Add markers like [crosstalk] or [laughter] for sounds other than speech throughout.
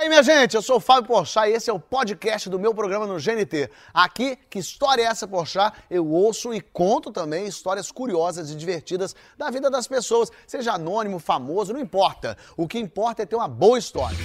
E aí, minha gente, eu sou o Fábio Porchat e esse é o podcast do meu programa no GNT. Aqui, que história é essa, Porchat? Eu ouço e conto também histórias curiosas e divertidas da vida das pessoas, seja anônimo, famoso, não importa. O que importa é ter uma boa história.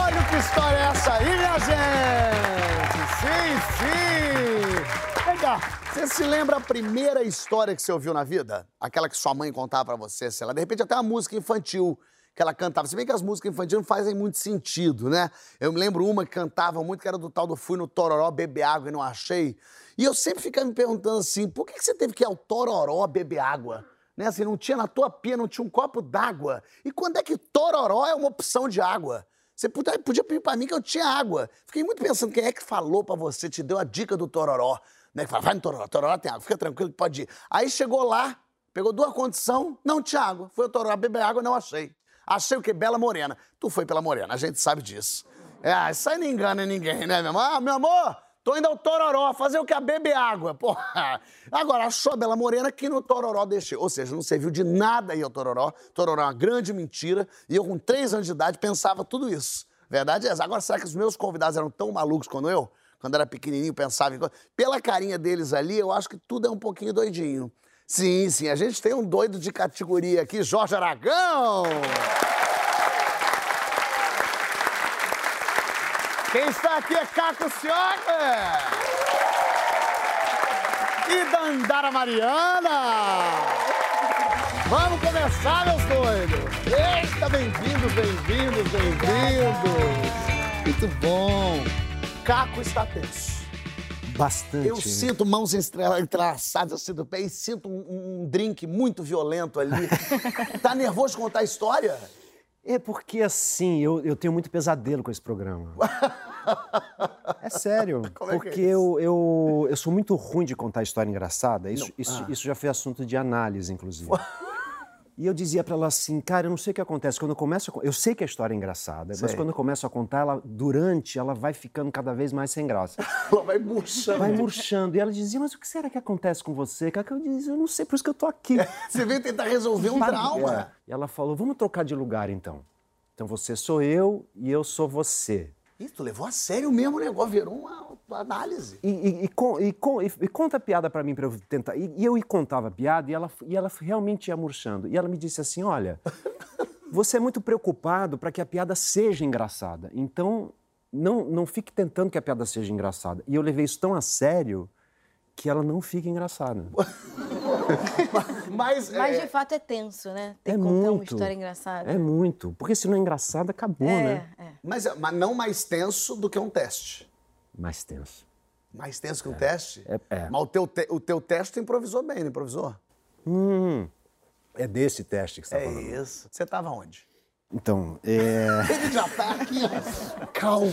Olha que história é essa aí, minha gente! Sim, sim! Cá, você se lembra a primeira história que você ouviu na vida? Aquela que sua mãe contava pra você, sei lá, de repente até uma música infantil que ela cantava. Se bem que as músicas infantis não fazem muito sentido, né? Eu me lembro uma que cantava muito, que era do tal do Fui no Tororó beber água e não achei. E eu sempre ficava me perguntando assim, por que que você teve que ir ao Tororó beber água? Né? Assim, não tinha na tua pia, não tinha um copo d'água. E quando é que Tororó é uma opção de água? Você podia, podia pedir pra mim que eu tinha água. Fiquei muito pensando, quem é que falou pra você, te deu a dica do Tororó? Né? Que fala, vai no Tororó, Tororó tem água, fica tranquilo que pode ir. Aí chegou lá, pegou duas condições, não tinha água. Foi ao Tororó beber água, não achei. Achei o quê? Bela Morena. Tu foi pela Morena, a gente sabe disso. É, isso aí não engana ninguém, né, meu amor? Ah, meu amor, tô indo ao Tororó, fazer o que? Beber água. Porra. [laughs] Agora, achou a Bela Morena que no Tororó deixei. Ou seja, não serviu de nada ir ao Tororó. Tororó é uma grande mentira. E eu, com três anos de idade, pensava tudo isso. Verdade é essa. Agora, será que os meus convidados eram tão malucos quanto eu? Quando era pequenininho, pensava em... Pela carinha deles ali, eu acho que tudo é um pouquinho doidinho. Sim, sim, a gente tem um doido de categoria aqui, Jorge Aragão! Quem está aqui é Caco Sioga! E Dandara Mariana! Vamos começar, meus doidos! Eita, bem-vindos, bem-vindos, bem-vindos! Muito bom! Caco está tenso. Bastante. Eu né? sinto mãos entrelaçadas assim do pé e sinto um, um drink muito violento ali. [laughs] tá nervoso de contar a história? É porque assim, eu, eu tenho muito pesadelo com esse programa. [laughs] É sério. Como é que é porque isso? eu, eu, eu sou muito ruim de contar história engraçada. Isso, isso, Ah. isso já foi assunto de análise, inclusive. [laughs] E eu dizia pra ela assim, cara, eu não sei o que acontece. Quando eu começo a, Eu sei que a história é engraçada, mas Sei. quando eu começo a contar, ela, durante, ela vai ficando cada vez mais sem graça. [laughs] Ela vai murchando. Vai murchando. E ela dizia, mas o que será que acontece com você? Cara, eu dizia, eu não sei, por isso que eu tô aqui. [laughs] Você veio tentar resolver um trauma. É. E ela falou: vamos trocar de lugar então. Então você sou eu e eu sou você. Ih, tu levou a sério mesmo o negócio, virou uma, uma análise. E, e- e con- con- e- conta a piada pra mim pra eu tentar. E, e eu contava a piada e ela, e ela realmente ia murchando. E ela me disse assim: olha, [laughs] você é muito preocupado para que a piada seja engraçada. Então não, não fique tentando que a piada seja engraçada. E eu levei isso tão a sério que ela não fica engraçada. [laughs] Mas, [laughs] Mas é, de fato é tenso, né? Tem É que contar uma muito. história engraçada. É muito. Porque se não é engraçado, acabou, né? é, é. mas, mas não mais tenso do que um teste. Mais tenso. Mais tenso que um teste? É- é. Mas o teu, te- o teu teste tu improvisou bem, não improvisou? Hum, é desse teste que você está É falando. isso. Você tava onde? Então, é... [laughs] Ele já tá aqui, ó. Calma.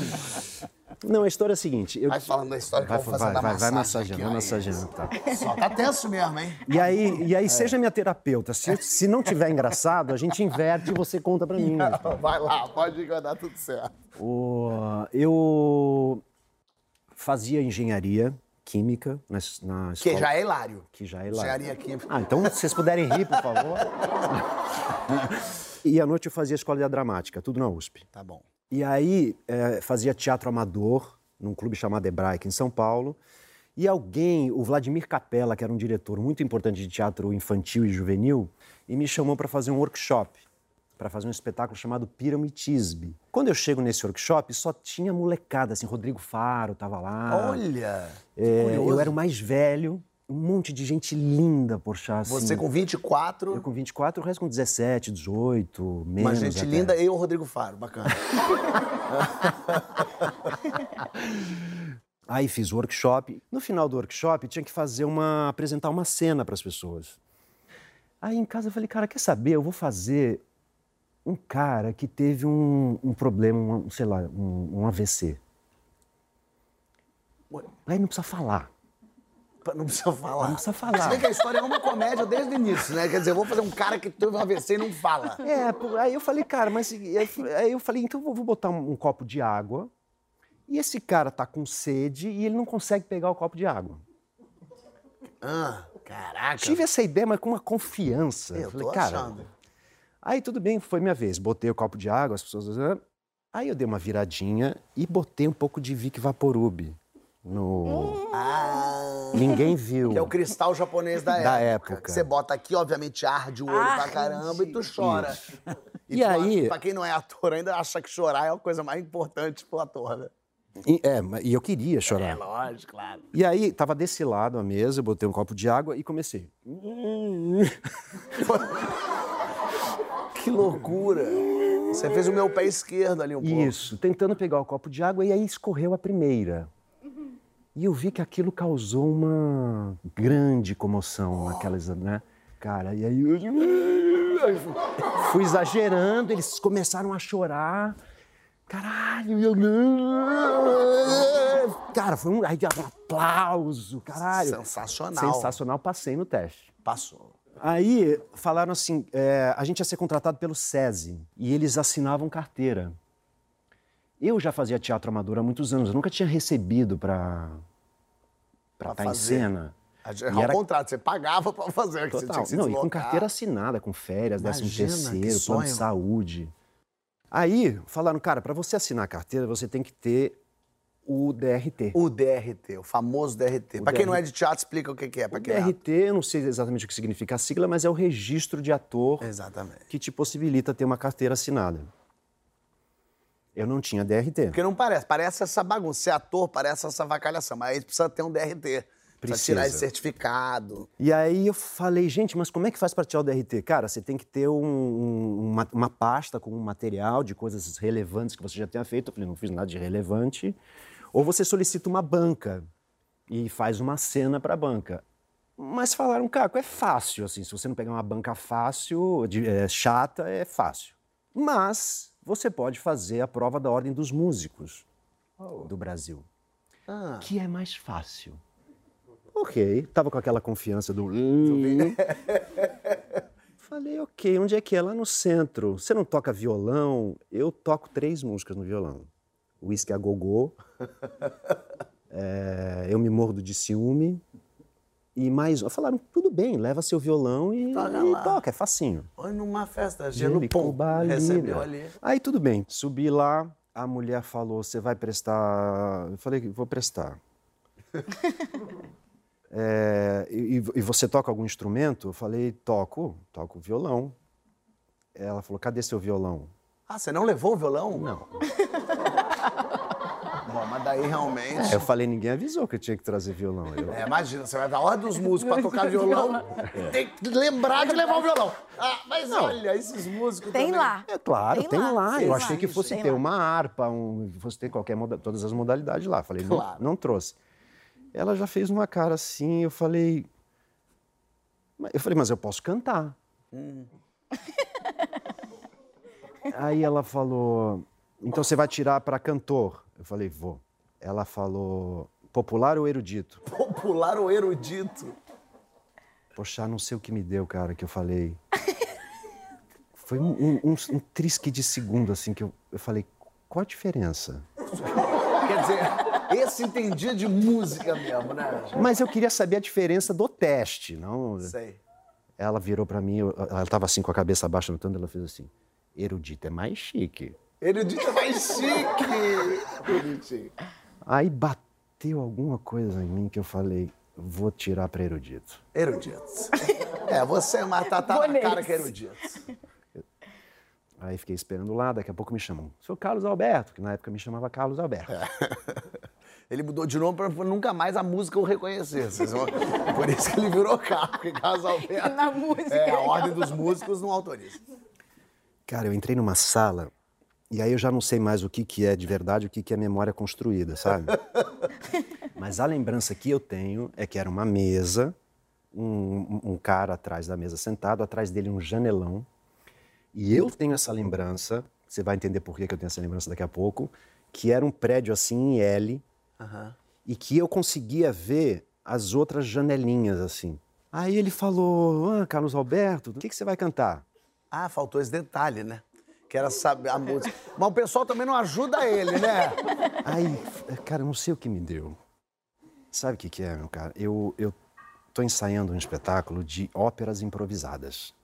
Não, a história é a seguinte. Eu... Vai falando da história que vai, eu vou fazendo vai, vai, vai massageando, vai massageando. Tá. Só tá tenso mesmo, hein? E aí, e aí seja minha terapeuta. Se, se não tiver engraçado, a gente inverte e você conta pra mim. né? Vai lá, pode ir que vai dar tudo certo. O, eu fazia engenharia química na, na escola. Que já é hilário. Que já é hilário. Engenharia química. Ah, então se vocês puderem rir, por favor. [laughs] e à noite eu fazia escola de dramática, tudo na USP. Tá bom. E aí eh, fazia teatro amador num clube chamado Hebraica em São Paulo. E alguém, o Vladimir Capella, que era um diretor muito importante de teatro infantil e juvenil, e me chamou para fazer um workshop, para fazer um espetáculo chamado Piramitisbe. Quando eu chego nesse workshop, só tinha molecada, assim, Rodrigo Faro tava lá. Olha. É, eu era o mais velho, um monte de gente linda, poxa. Assim, Você com 24, Eu com 24, o resto com 17, 18, menos uma gente até. linda, eu e o Rodrigo Faro. Bacana. [laughs] Aí fiz o workshop. No final do workshop, tinha que fazer uma apresentar uma cena para as pessoas. Aí em casa eu falei, cara, quer saber? Eu vou fazer um cara que teve um, um problema, um, sei lá, um, um AVC. Aí não precisa falar. Não precisa falar. Não precisa falar. Se bem que a história é uma comédia desde o início, né? Quer dizer, eu vou fazer um cara que teve um AVC e não fala. É, aí eu falei, cara, mas aí eu falei, então eu vou botar um, um copo de água. E esse cara tá com sede e ele não consegue pegar o copo de água. Ah, caraca. Tive essa ideia, mas com uma confiança. Eu Falei, tô cara. achando. Aí tudo bem, foi minha vez. Botei o copo de água, as pessoas. Aí eu dei uma viradinha e botei um pouco de Vic Vaporub no. Ah. Ninguém viu. Que é o cristal japonês da época. Da época. Que você bota aqui, obviamente, arde o olho pra caramba e tu chora. E tu, aí- Pra quem não é ator, ainda acha que chorar é a coisa mais importante pro ator, né? E, é, e eu queria chorar. É lógico, claro. E aí, tava desse lado a mesa, eu botei um copo de água e comecei. [laughs] Que loucura. Você fez o meu pé esquerdo ali um pouco. Isso, tentando pegar o copo de água e aí escorreu a primeira. E eu vi que aquilo causou uma grande comoção naquelas, né? Cara, e aí eu [laughs] fui exagerando, eles começaram a chorar. Caralho, eu Cara, foi um aí, aplauso, caralho. Sensacional. Sensacional, passei no teste. Passou. Aí falaram assim, é, a gente ia ser contratado pelo SESI e eles assinavam carteira. Eu já fazia teatro amador há muitos anos, eu nunca tinha recebido para Pra estar em fazer. cena. É E ao era- contrato, você pagava pra fazer. que você tinha Total. Não, e com carteira assinada, com férias, décimo Imagina, que terceiro, plano de saúde. Aí falaram, cara, para você assinar a carteira, você tem que ter o DRT. O DRT, o famoso DRT. O pra quem não é DRT. de teatro, explica o que, é. Pra O quem é DRT, eu não sei exatamente o que significa a sigla, mas é o registro de ator ator. Exatamente. que te possibilita ter uma carteira assinada. Eu não tinha DRT. Porque não parece. Parece essa bagunça. Ser ator parece essa vacalhação. Mas aí precisa ter um DRT. Precisa, tirar esse certificado. E aí eu falei, gente, mas como é que faz para tirar o DRT? Cara, você tem que ter um- uma, uma pasta com um material de coisas relevantes que você já tenha feito. Eu falei, não fiz nada de relevante. Ou você solicita uma banca e faz uma cena para a banca. Mas falaram, Caco, é fácil, assim, se você não pegar uma banca fácil, de- é, chata, é fácil. Mas você pode fazer a prova da Ordem dos Músicos do Brasil, Ah, que é mais fácil. Ok, tava com aquela confiança do. "Hum". [laughs] Falei, ok, onde é que é? Lá no centro. Você não toca violão? Eu toco três músicas no violão: Whisky a Gogô, [laughs] é, Eu Me Mordo de Ciúme e mais. Falaram, tudo bem, leva seu violão e, Toca e toca, é facinho. Foi numa festa, gelo pum, recebeu ali. Aí tudo bem, subi lá, a mulher falou: você vai prestar. Eu falei: vou prestar. [laughs] É, e, e você toca algum instrumento? Eu falei: toco, toco violão. Ela falou: cadê seu violão? Ah, você não levou o violão? Não. [laughs] Daí realmente... Eu falei: ninguém avisou que eu tinha que trazer violão. Eu- É, imagina, você vai dar hora dos músicos pra tocar [laughs] violão, tem que lembrar de levar o violão. Ah, mas olha, esses músicos Tem também- lá. É claro, tem, Tem lá. lá, tem Eu lá. achei que fosse Tem ter lá. uma harpa, um, fosse ter qualquer moda- todas as modalidades lá. Falei, não, Claro. não trouxe. Ela já fez uma cara assim, eu falei. Eu falei, mas eu posso cantar. Hum. Aí ela falou, então você vai tirar para cantor? Eu falei, vou. Ela falou, popular ou erudito? [laughs] Popular ou erudito? Poxa, não sei o que me deu, cara, que eu falei. [laughs] Foi um, um, um, trisque de segundo, assim, que eu, eu falei, qual a diferença? [laughs] Quer dizer, esse entendia de música mesmo, né? Mas eu queria saber a diferença do teste, não? Sei. Ela virou pra mim, ela tava assim com a cabeça baixa notando, ela fez assim: erudito é mais chique. Erudito é mais chique. Bonitinho. Aí bateu alguma coisa em mim que eu falei: vou tirar pra erudito. Erudito. É, você mata tá Vou na cara que é erudito. Aí fiquei esperando lá, daqui a pouco me chamam. Sou Carlos Alberto, que na época me chamava Carlos Alberto. Ele mudou de nome pra nunca mais a música o reconhecer. Vão- Por isso que ele virou carro, porque Carlos Alberto. Na música. É, a ordem dos músicos não autoriza. Cara, eu entrei numa sala e aí eu já não sei mais o que, que é de verdade, o que, que é memória construída, sabe? [laughs] Mas a lembrança que eu tenho é que era uma mesa, um, um- cara atrás da mesa sentado, atrás dele um janelão. E eu tenho essa lembrança, você vai entender por que que eu tenho essa lembrança daqui a pouco, que era um prédio assim em L e que eu conseguia ver as outras janelinhas assim. Aí ele falou, ah, Carlos Alberto, o que, que você vai cantar? Ah, faltou esse detalhe, né? Que era saber a música. Mas o pessoal também não ajuda ele, né? Aí, cara, eu não sei o que me deu. Sabe o que, que é, meu cara? Eu, eu estou ensaiando um espetáculo de óperas improvisadas.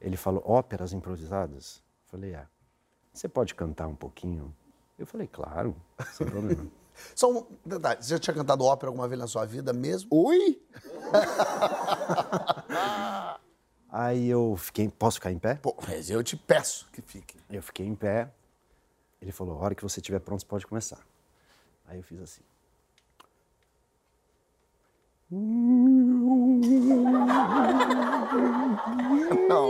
Ele falou, óperas improvisadas? Eu falei, é. Você pode cantar um pouquinho? Eu falei, claro, sem problema. [laughs] Só um detalhe, você já tinha cantado ópera alguma vez na sua vida mesmo? Oi? [laughs] Aí eu fiquei, posso ficar em pé? Pô, mas eu te peço que fique. Eu fiquei em pé. Ele falou, a hora que você estiver pronto, você pode começar. Aí eu fiz assim. Não.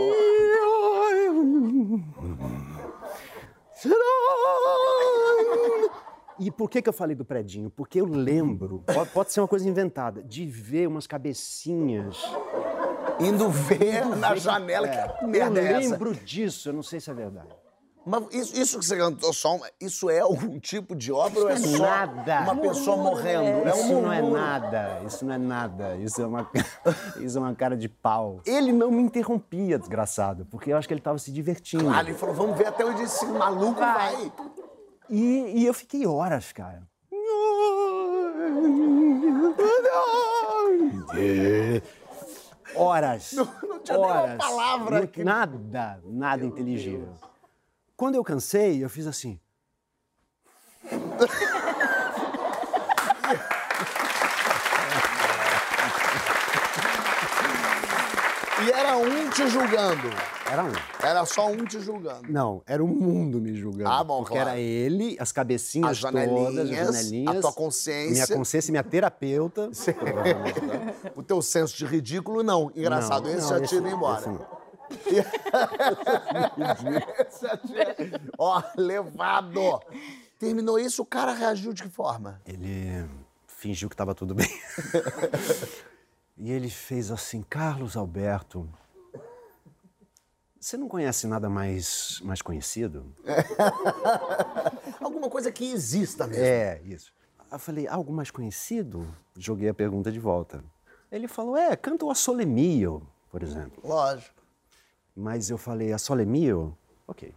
E por que, que eu falei do predinho? Porque eu lembro, pode, pode ser uma coisa inventada, de ver umas cabecinhas. Indo ver na Ver- janela é, que merda eu é essa. lembro disso, eu não sei se é verdade. Mas isso, isso que você cantou só, isso é algum tipo de ópera ou é Isso só nada. uma pessoa morrendo? É um Isso não é nada, isso não é nada. Isso é uma, [laughs] isso é uma cara de pau. Ele não me interrompia, desgraçado, porque eu acho que ele estava se divertindo. Ah, ele falou, vamos ver até onde esse maluco vai. E, e eu fiquei horas, cara. Horas. não tinha nenhuma horas. palavra Não- Nada, nada inteligível. Quando eu cansei, eu fiz assim. E era um te julgando. Era um. Era só um te julgando. Não, era o mundo me julgando. Ah, bom, Porque claro. era ele, as cabecinhas As janelinhas, todas, as janelinhas. a tua consciência. Minha consciência e minha terapeuta. [laughs] O teu senso de ridículo, não. Engraçado, Não, esse não, já ido esse- embora. esse não. [laughs] Ó, levado. Terminou isso, o cara reagiu de que forma? Ele fingiu que estava tudo bem. [laughs] e ele fez assim, Carlos Alberto, você não conhece nada mais, mais conhecido? [laughs] Alguma coisa que exista mesmo. É, isso. Eu falei, algo mais conhecido? Joguei a pergunta de volta. Ele falou, é, canta o Assole Mio, por exemplo. Lógico. Mas eu falei, Assole Mio? Ok.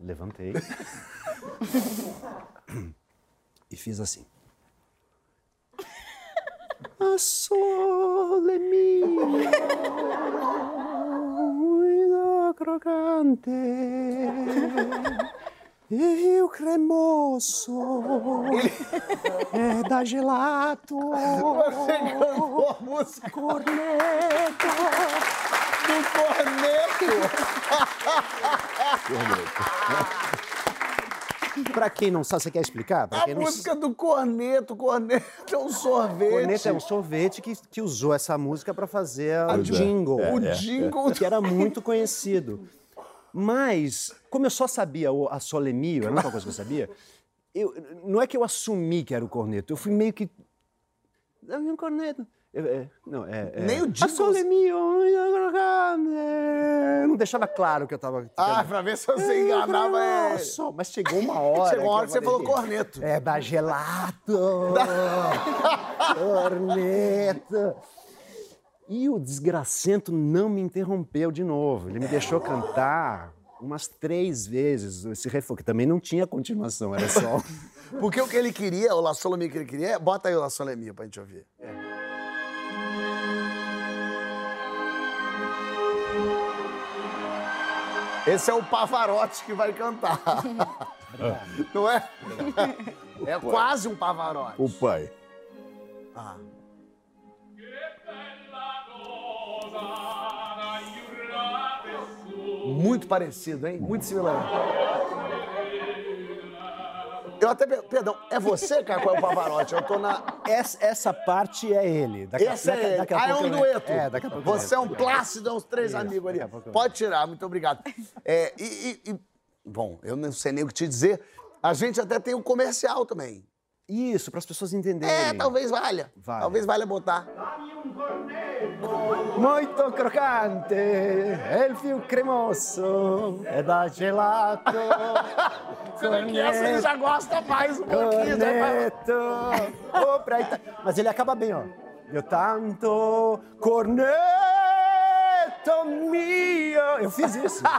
Levantei. [laughs] e fiz assim. [laughs] Assole Mio, muito crocante. E o cremoso é da gelato. Você cantou a música Corneto. do corneto. Pra quem não sabe, você quer explicar? Pra A música do corneto. Corneto é um sorvete. Corneto é um sorvete que, que usou essa música pra fazer o jingle. O jingle. [laughs] Que era muito conhecido. Mas, como eu só sabia o, a Solemio, era a única coisa que eu sabia, eu, não é que eu assumi que era o corneto, eu fui meio que. É um corneto. Eu- é, não, é, é, Nem o A Solemio. Não deixava claro que eu tava. Ah, pra ver se você enganava ele. Nossa, mas chegou uma hora. Chegou uma hora que você eu falou corneto. É da gelato. corneto. E o desgracento não me interrompeu de novo. Ele me deixou cantar umas três vezes esse refrão, que também não tinha continuação, era só. [laughs] Porque o que ele queria, o La Solemia que ele queria, bota aí o La Solemia pra gente ouvir. Esse é o Pavarotti que vai cantar. [laughs] Não é? É quase um Pavarotti. O pai. Ah. Muito parecido, hein? Muito similar. Eu até. per- Perdão, é você, cara, qual é o Pavarotti? Eu tô na. Essa, essa parte é ele. Daqui, Esse é ele. daqui a ah, é um dueto. É, daqui a pouco. Você é um. Plácido, é uns três Isso, amigos ali. daqui Pode tirar, muito obrigado. [laughs] É, e, e- e- Bom, eu não sei nem o que te dizer. A gente até tem um comercial também. Isso, para as pessoas entenderem. É, talvez valha. Valha. Talvez valha botar. Muito crocante, il più cremoso é da gelato. [laughs] Que essa ele já gosta mais um pouquinho. né? Corneto. [laughs] Oh, pra Ita- Mas ele acaba bem, ó. Eu tanto corneto mio. Eu fiz isso. [laughs]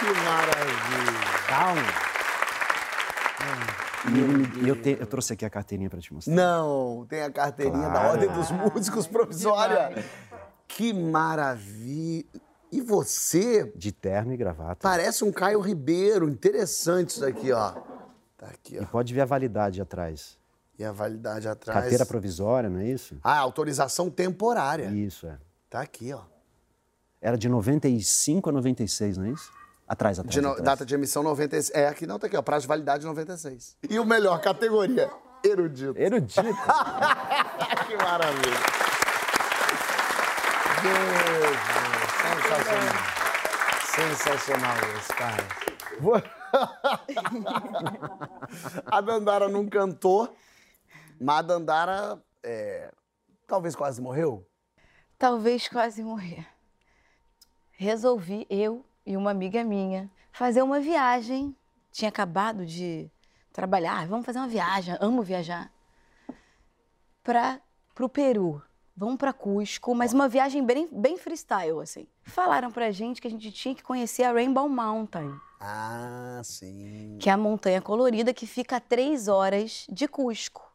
Que maravilha. E, ele me- e eu, te- eu trouxe aqui a carteirinha para te mostrar. Não, tem a carteirinha da Claro. Ordem dos Músicos provisória. Que maravilha. E você De terno e gravata. parece um Caio Ribeiro. Interessante isso aqui, ó. Tá aqui, ó. E pode ver a validade atrás. E a validade atrás. Carteira provisória, não é isso? Ah, autorização temporária. Isso, é. Tá aqui, ó. Era de 95 a 96, não é isso? Atrás, atrás. De no- atrás. data de emissão 96. É, aqui não, tá aqui, ó. Prazo de validade 96. E o melhor, categoria. Erudito. Erudito. [laughs] que maravilha. Deus, Deus, sensacional. Sensacional isso, cara. Vou- [laughs] a Dandara não cantou, mas a Dandara é, talvez quase morreu. Talvez quase morrer. Resolvi, eu e uma amiga minha, fazer uma viagem. Tinha acabado de trabalhar, vamos fazer uma viagem, amo viajar. Para o Peru. Vamos para Cusco, mas uma viagem bem, bem freestyle, assim. Falaram pra gente que a gente tinha que conhecer a Rainbow Mountain, Ah, sim. que é a montanha colorida que fica a três horas de Cusco.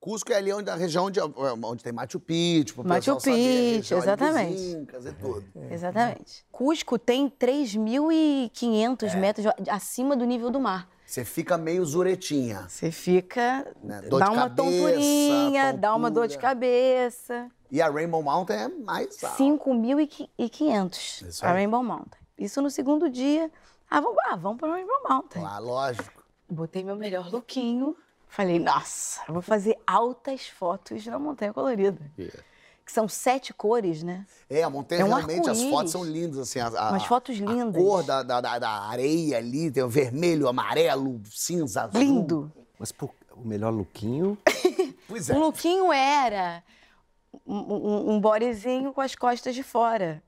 Cusco é ali onde, a região onde, onde tem Machu Picchu, pro Machu Picchu, exatamente. Incas e tudo. Exatamente. Cusco tem 3.500 metros acima do nível do mar. Você fica meio zuretinha. Você fica. Né, dor dá de uma cabeça, tonturinha, dá uma dor de tontura. cabeça. E a Rainbow Mountain é mais alta. 5.500 Isso a. Rainbow Mountain. Isso no segundo dia. Ah, vamos, ah, vamos para Rainbow Mountain. Ah, lógico. Botei meu melhor lookinho. Falei, nossa, vou fazer altas fotos na Montanha Colorida. Que são sete cores, né? É, a montanha É um realmente, as fotos são lindas, assim. A, a- Umas fotos A lindas. cor da, da, da- areia ali, tem o vermelho, amarelo, cinza, azul. Lindo. Mas pô, o melhor lookinho. [laughs] Pois é. O lookinho era um, um, um bodyzinho com as costas de fora,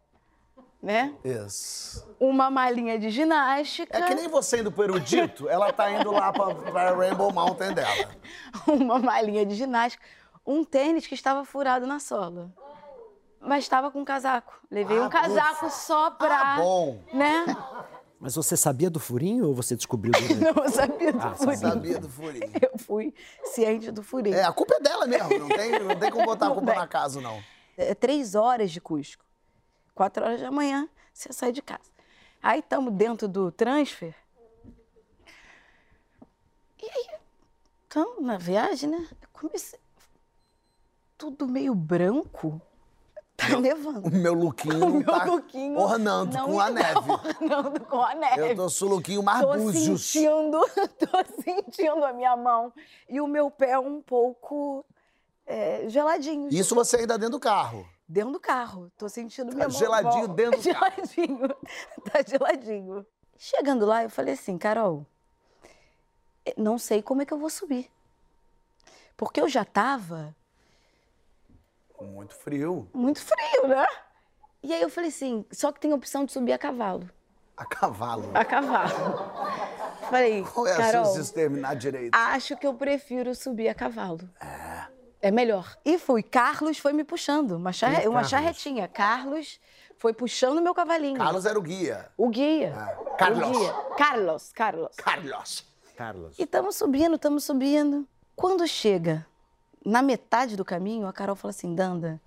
né? Isso. Uma malinha de ginástica. É que nem você indo pro erudito, ela tá indo lá pra, pra Rainbow Mountain dela. [laughs] uma malinha de ginástica, um tênis que estava furado na sola. Mas estava com um casaco. Levei Ah, um casaco só pra. Ah, bom. Né? [laughs] Mas você sabia do furinho ou você descobriu [laughs] durante? Não sabia do Ah, furinho. Sabia do furinho. Eu fui ciente do furinho. É, a culpa é dela mesmo, não tem, não tem como botar a culpa na casa, não. É três horas de Cusco. Quatro horas da manhã, você sai de casa. Aí estamos dentro do transfer. E aí, estamos na viagem, né? Eu comecei. Tudo meio branco. Tá nevando. O meu lookinho [laughs] O meu tá lookinho ornando com a neve. [laughs] Ornando com a neve. Eu tô com o lookinho mais Tô sentindo, [laughs] tô sentindo a minha mão e o meu pé um pouco é, geladinho. Isso você ainda dentro do carro. Dentro do carro. Tô sentindo minha mão. geladinho dentro do [laughs] carro. Geladinho. [laughs] Tá geladinho. Chegando lá, eu falei assim, Carol, não sei como é que eu vou subir. Porque eu já tava Muito frio. muito frio, né? E aí eu falei assim, só que tem a opção de subir a cavalo. A cavalo. A cavalo. Falei, Qual é a Carol, de terminar direito? acho que eu prefiro subir a cavalo. É. melhor. E fui. Carlos foi me puxando, uma, charre- é uma Carlos? charretinha. Carlos foi puxando meu cavalinho. Carlos era o guia. O guia. Ah, Carlos. O guia. Carlos, Carlos. Carlos. Carlos. E estamos subindo, estamos subindo. Quando chega na metade do caminho, a Carol fala assim: Danda,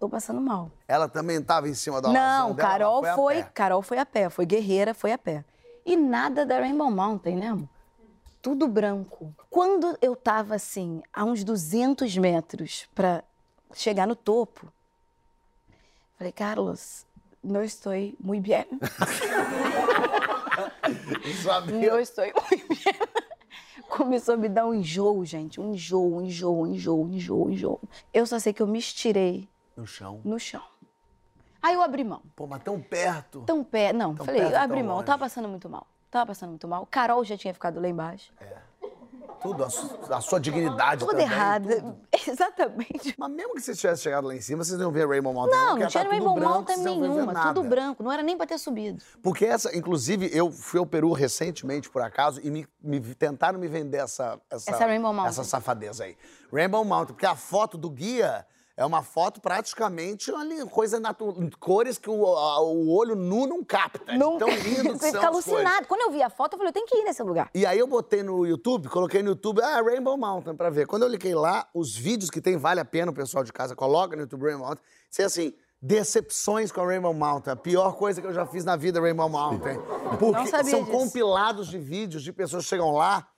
tô passando mal. Ela também estava em cima da Não, dela, Carol foi, a pé. Carol foi a pé, foi guerreira, foi a pé. E nada da Rainbow Mountain, né, amor? Tudo branco. Quando eu tava assim, a uns 200 metros para chegar no topo, falei, Carlos, não estou muito bem. Não estou muito bem. Começou a me dar um enjoo, gente. Um enjoo, um enjoo, um enjoo, um enjoo, um enjoo. Eu só sei que eu me estirei No chão. no chão. Aí eu abri mão. Pô, mas tão perto. Tão pé. Não, Tão falei, perto, eu abri mão. longe. Tava passando muito mal. Tava passando muito mal. Carol já tinha ficado lá embaixo. Tudo, a, su- a sua dignidade Toda também. errada. tudo. [laughs] Exatamente. Mas mesmo que vocês tivessem chegado lá em cima, vocês não iam ver Rainbow Mountain. Não, não tinha tá tudo Rainbow branco, Mountain nenhuma. Tudo branco. Não era nem pra ter subido. Porque essa, inclusive, eu fui ao Peru recentemente, por acaso, e me, me- tentaram me vender essa, essa, Essa Rainbow Mountain. essa safadeza aí. Rainbow Mountain, porque a foto do guia É uma foto praticamente ali, coisa cores que o, a- o olho nu não capta. Nunca. Tão lindo [laughs] que Você fica alucinado. Quando eu vi a foto, eu falei, eu tenho que ir nesse lugar. E aí eu botei no YouTube, coloquei no YouTube, ah, Rainbow Mountain pra ver. Quando eu cliquei lá, os vídeos que tem, vale a pena o pessoal de casa, coloca no YouTube Rainbow Mountain. Sei assim, decepções com a Rainbow Mountain. A pior coisa que eu já fiz na vida, Rainbow Mountain. Porque Não sabia são disso. compilados de vídeos de pessoas que chegam lá,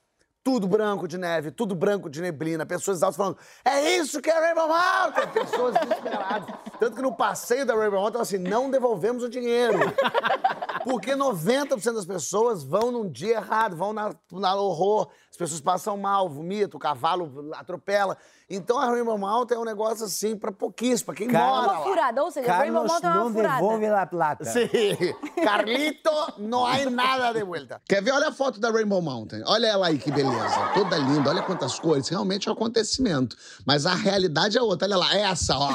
tudo branco de neve, tudo branco de neblina, pessoas altas falando, é isso que é Rainbow Mountain! Pessoas desesperadas. Tanto que no passeio da Rainbow Mountain, assim, não devolvemos o dinheiro. Porque 90% das pessoas vão num dia errado, vão na, na horror, pessoas passam mal, vomitam, o cavalo atropela. Então a Rainbow Mountain é um negócio assim pra pouquíssimo, pra quem Cara, É mora uma lá. furada, ou seja, Rainbow Carlos Mountain é uma não furada. devolve la plata. Sim. Carlito, não há nada de volta. Quer ver? Olha a foto da Rainbow Mountain. Olha ela aí, que beleza. Toda linda, olha quantas cores. Realmente é um acontecimento. Mas a realidade é outra. Olha lá, essa, ó.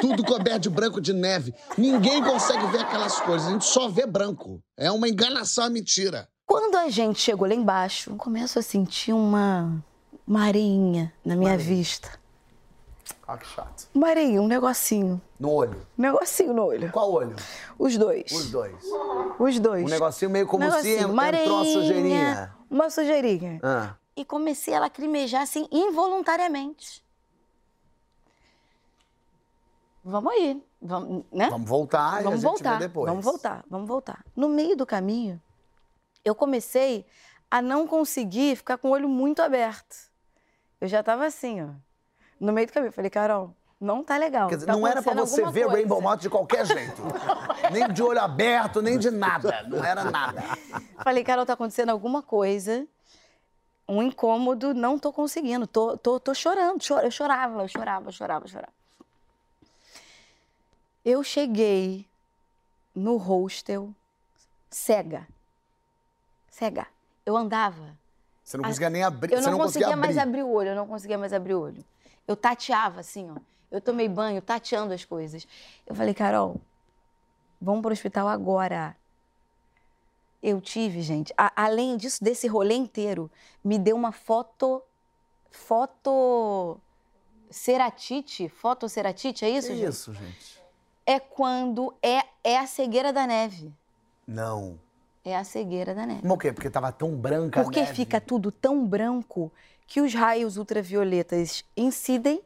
Tudo coberto de branco de neve. Ninguém consegue ver aquelas cores. A gente só vê branco. É uma enganação, é mentira. A gente chegou lá embaixo, eu começo a sentir uma, uma areinha na minha vista. Ah, que chato. Uma areinha, um negocinho. No olho. Um negocinho no olho. Qual olho? Os dois. Os dois. Os dois. Um negocinho meio como se Negocinho, uma entrou uma sujeirinha. Uma sujeirinha. Ah. E comecei a lacrimejar assim, involuntariamente. Vamos aí, vamos, né? Vamos voltar e Vamos a gente voltar, depois. vamos voltar, vamos voltar. No meio do caminho, eu comecei a não conseguir ficar com o olho muito aberto. Eu já tava assim, ó. No meio do caminho, falei, Carol, não tá legal. Quer dizer, tá não era pra você ver coisa. Rainbow Mountain de qualquer jeito. [laughs] nem de olho aberto, nem de nada. Não era nada. Falei, Carol, tá acontecendo alguma coisa, um incômodo, não tô conseguindo, tô, tô, tô chorando. Cho- Eu chorava, eu chorava, eu chorava, eu chorava. Eu cheguei no hostel cega. Cega. Eu andava. Você não conseguia nem abrir. Eu não, não conseguia mais abrir. abrir o olho, eu não conseguia mais abrir o olho. Eu tateava assim, ó. Eu tomei banho, tateando as coisas. Eu falei, Carol, vamos pro hospital agora. Eu tive, gente, a- além disso, desse rolê inteiro, me deu uma foto. Foto. Ceratite? Fotoceratite, é isso, Que gente? isso, gente? É quando é, é a cegueira da neve. Não. É a cegueira da neve. Mas o quê? Porque tava tão branca a Porque neve. fica tudo tão branco que os raios ultravioletas incidem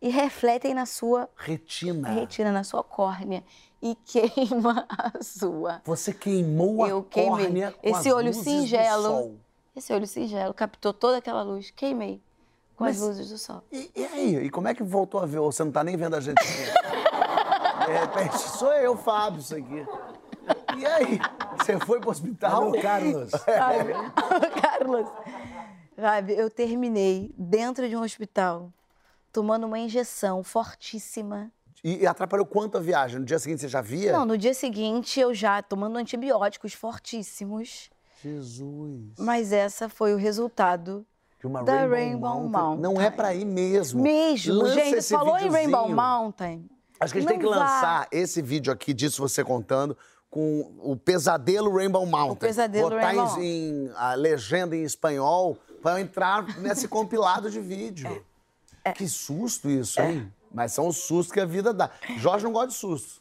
e refletem na sua Retina. retina, na sua córnea e [laughs] queima a sua. Você queimou Eu a queimei. córnea com Esse as olho luzes do singelo. sol. Esse olho singelo captou toda aquela luz, queimei com Mas- as luzes do sol. E, e aí? E como é que voltou a ver? Você não tá nem vendo a gente? [laughs] De repente, sou eu, Fábio, isso aqui. E aí? Você foi pro hospital? Alô, Carlos. [laughs] Sabe? Carlos, sabe, eu terminei dentro de um hospital tomando uma injeção fortíssima. E, e atrapalhou quanto a viagem? No dia seguinte você já via? Não, no dia seguinte eu já tomando antibióticos fortíssimos, Jesus. mas essa foi o resultado De uma da Rainbow, Rainbow Mountain. Mountain. Não é pra ir mesmo. mesmo. Lança gente, esse falou em videozinho. Rainbow Mountain. Acho que a gente tem que não vá. lançar esse vídeo aqui disso você contando com o pesadelo Rainbow Mountain. O pesadelo Botar Rainbow em, em a legenda em espanhol para entrar nesse compilado de vídeo. É. Que susto isso, hein? Mas são os sustos que a vida dá. Jorge não gosta de susto.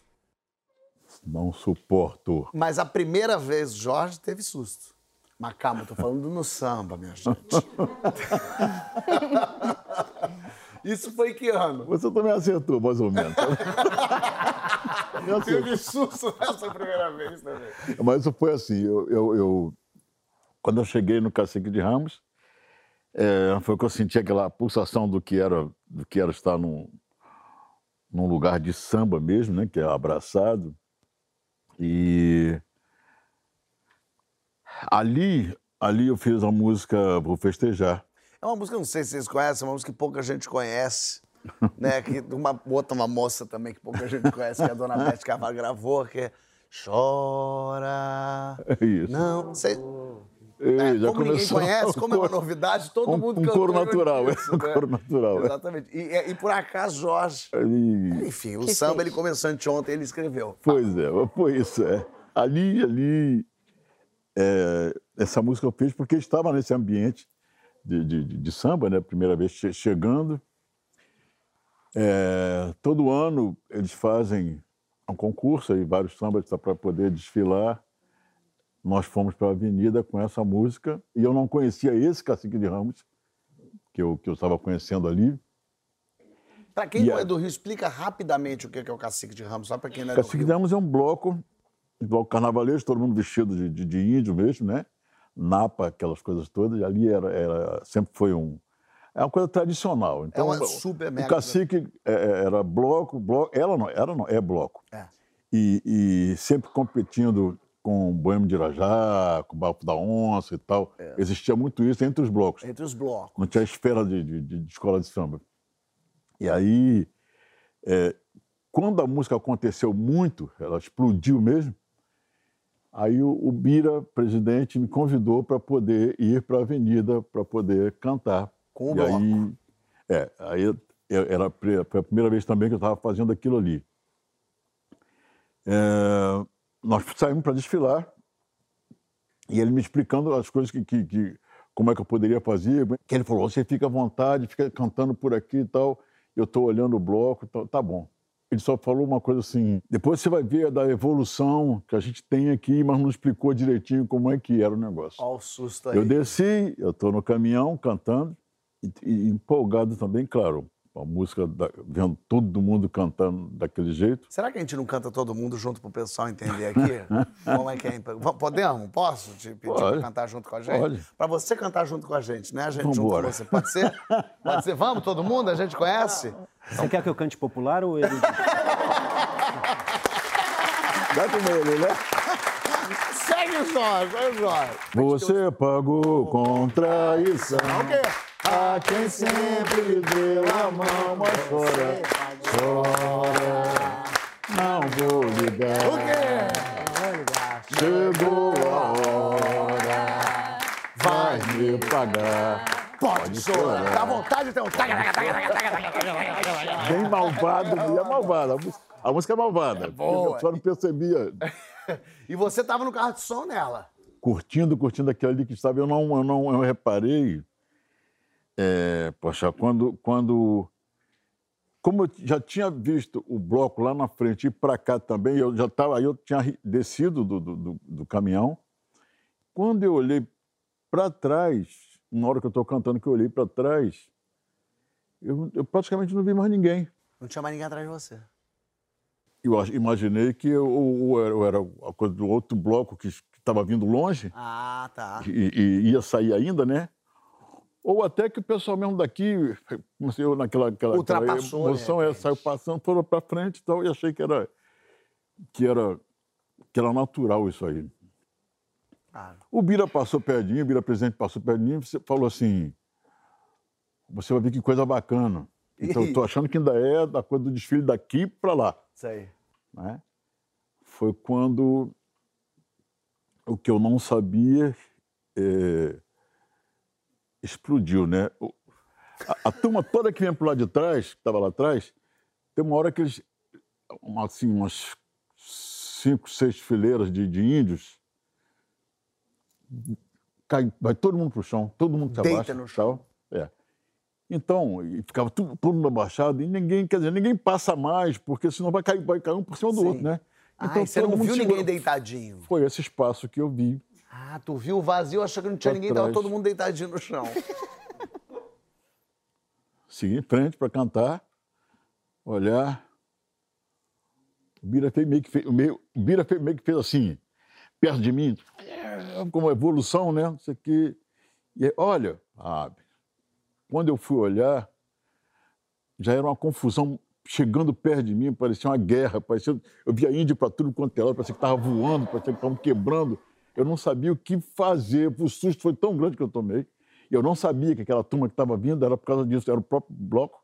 Não suporto. Mas a primeira vez Jorge teve susto. Mas calma, eu tô falando no samba, minha gente. [laughs] Isso foi que ano? Você também acertou, mais ou menos. [laughs] Teve susto nessa primeira vez também. Mas foi assim, eu, eu- eu- quando eu cheguei no Cacique de Ramos, é, foi que eu senti aquela pulsação do que era, do que era estar num, num lugar de samba mesmo, né, que é abraçado. E ali, ali eu fiz a música Vou Festejar. É uma música, não sei se vocês conhecem, é uma música que pouca gente conhece. né? [laughs] Que uma outra, uma moça também que pouca gente conhece, que é a dona Beth Carvalho gravou, que é Chora. É isso. Não, sei. Ei, É, já como ninguém começou conhece, como é uma novidade, todo um- mundo um cantou coro natural, é, isso, um né? coro natural, é. Exatamente. E, e- por acaso, Jorge. Ali- Enfim, o Que samba fez? ele começou anteontem, ele escreveu. Pois é, foi isso. É. Ali, ali, é, essa música eu fiz porque estava nesse ambiente de, de- de- samba, né? Primeira vez che- chegando. É, todo ano eles fazem um concurso aí, vários sambas para poder desfilar. Nós fomos para a avenida com essa música e eu não conhecia esse Cacique de Ramos, que eu, estava conhecendo ali. Pra quem E não é do Rio, explica rapidamente o que é o Cacique de Ramos, só pra quem não é Cacique de. Ramos é um bloco, um bloco carnavalesco, todo mundo vestido de, de, de índio mesmo, né? Napa, aquelas coisas todas. Ali era, era- sempre foi um. É uma coisa tradicional. Então, uma o- super o mega- cacique é, é, era bloco, bloco. Ela não, era não, é bloco. É. E, e sempre competindo com o Boêmio de Irajá, com o Bafo da Onça e tal. É. Existia muito isso entre os blocos. Entre os blocos. Não tinha esfera de, de- de- de escola de samba. E aí, é, quando a música aconteceu muito, ela explodiu mesmo, aí o, o Bira, presidente, me convidou para poder ir para a avenida para poder cantar. Com o e bloco. aí, é, aí era a pri- foi a primeira vez também que eu estava fazendo aquilo ali. É, nós saímos para desfilar e ele me explicando as coisas que, que- que- como é que eu poderia fazer. Que ele falou: você fica à vontade, fica cantando por aqui e tal. Eu estou olhando o bloco, tá, tá bom. Ele só falou uma coisa assim: depois você vai ver da evolução que a gente tem aqui, mas não explicou direitinho como é que era o negócio. Olha o susto aí. Eu desci, eu estou no caminhão cantando e, e empolgado também, claro. A música, da- vendo todo mundo cantando daquele jeito. Será que a gente não canta todo mundo junto pro pessoal entender aqui? [laughs] Como é que é? Podemos? Posso te pedir pra cantar junto com a gente? Pra você cantar junto com a gente, né? A gente junto Vambora. com você. Pode ser? Pode ser? Vamos, todo mundo? A gente conhece? Você quer que eu cante popular ou ele... [laughs] Dá com ele, né? Segue o Jorge, vai o Jorge. Você pagou com traição O quê? A quem sempre deu a mão, mas chora, chora. Não vou ligar. O quê? Chegou a hora, vai me pagar. Pode chorar. Dá vontade então. Bem malvado, é malvada. A música- é malvada. boa. Eu só não percebia. E você tava no carro de som nela. Curtindo, curtindo aquilo ali que estava. Eu não, eu não eu reparei. É, poxa, quando, quando. Como eu já tinha visto o bloco lá na frente e para cá também, eu já estava. Aí eu tinha descido do, do, do- caminhão. Quando eu olhei para trás, na hora que eu estou cantando, que eu olhei para trás, eu, eu praticamente não vi mais ninguém. Não tinha mais ninguém atrás de você. Eu imaginei que eu, era, eu era a coisa do outro bloco que estava vindo longe Ah, tá. e, e ia sair ainda, né? Ou até que o pessoal mesmo daqui, eu naquela aquela, Ultrapassou, emoção, de é, saiu passando, foram para frente e tal, e achei que era, que era que era natural isso aí. Ah, O Bira passou mim, o Bira presidente passou mim e falou assim: você vai ver que coisa bacana. Então, tô [laughs] achando que ainda é da coisa do desfile daqui para lá isso aí. né? foi quando o que eu não sabia eh, explodiu, né? A, a turma toda que vinha para lá de trás, que estava lá atrás, tem uma hora que eles, uma, assim, umas cinco, seis fileiras de, de índios, cai, vai todo mundo para o chão, todo mundo se Deita abaixa. no chão. tal. É. Então, ficava tudo, todo mundo abaixado e ninguém, quer dizer, ninguém passa mais, porque senão vai cair, vai cair um por cima do Sim. outro, né? Ah, e você não viu segura- ninguém deitadinho. Foi esse espaço que eu vi. Ah, tu viu o vazio, achou que não tinha Pra ninguém, tava trás. todo mundo deitadinho no chão. [laughs] Segui em frente para cantar, olhar. O Bira fez meio que fez, meio, o Bira fez, meio que fez assim, perto de mim, como uma evolução, né? Não sei o quê. E olha, ah, quando eu fui olhar, já era uma confusão chegando perto de mim, parecia uma guerra, parecia, eu via índio para tudo quanto é lado, parecia que estava voando, parecia que estavam quebrando. Eu não sabia o que fazer, o susto foi tão grande que eu tomei. Eu não sabia que aquela turma que estava vindo era por causa disso, era o próprio bloco.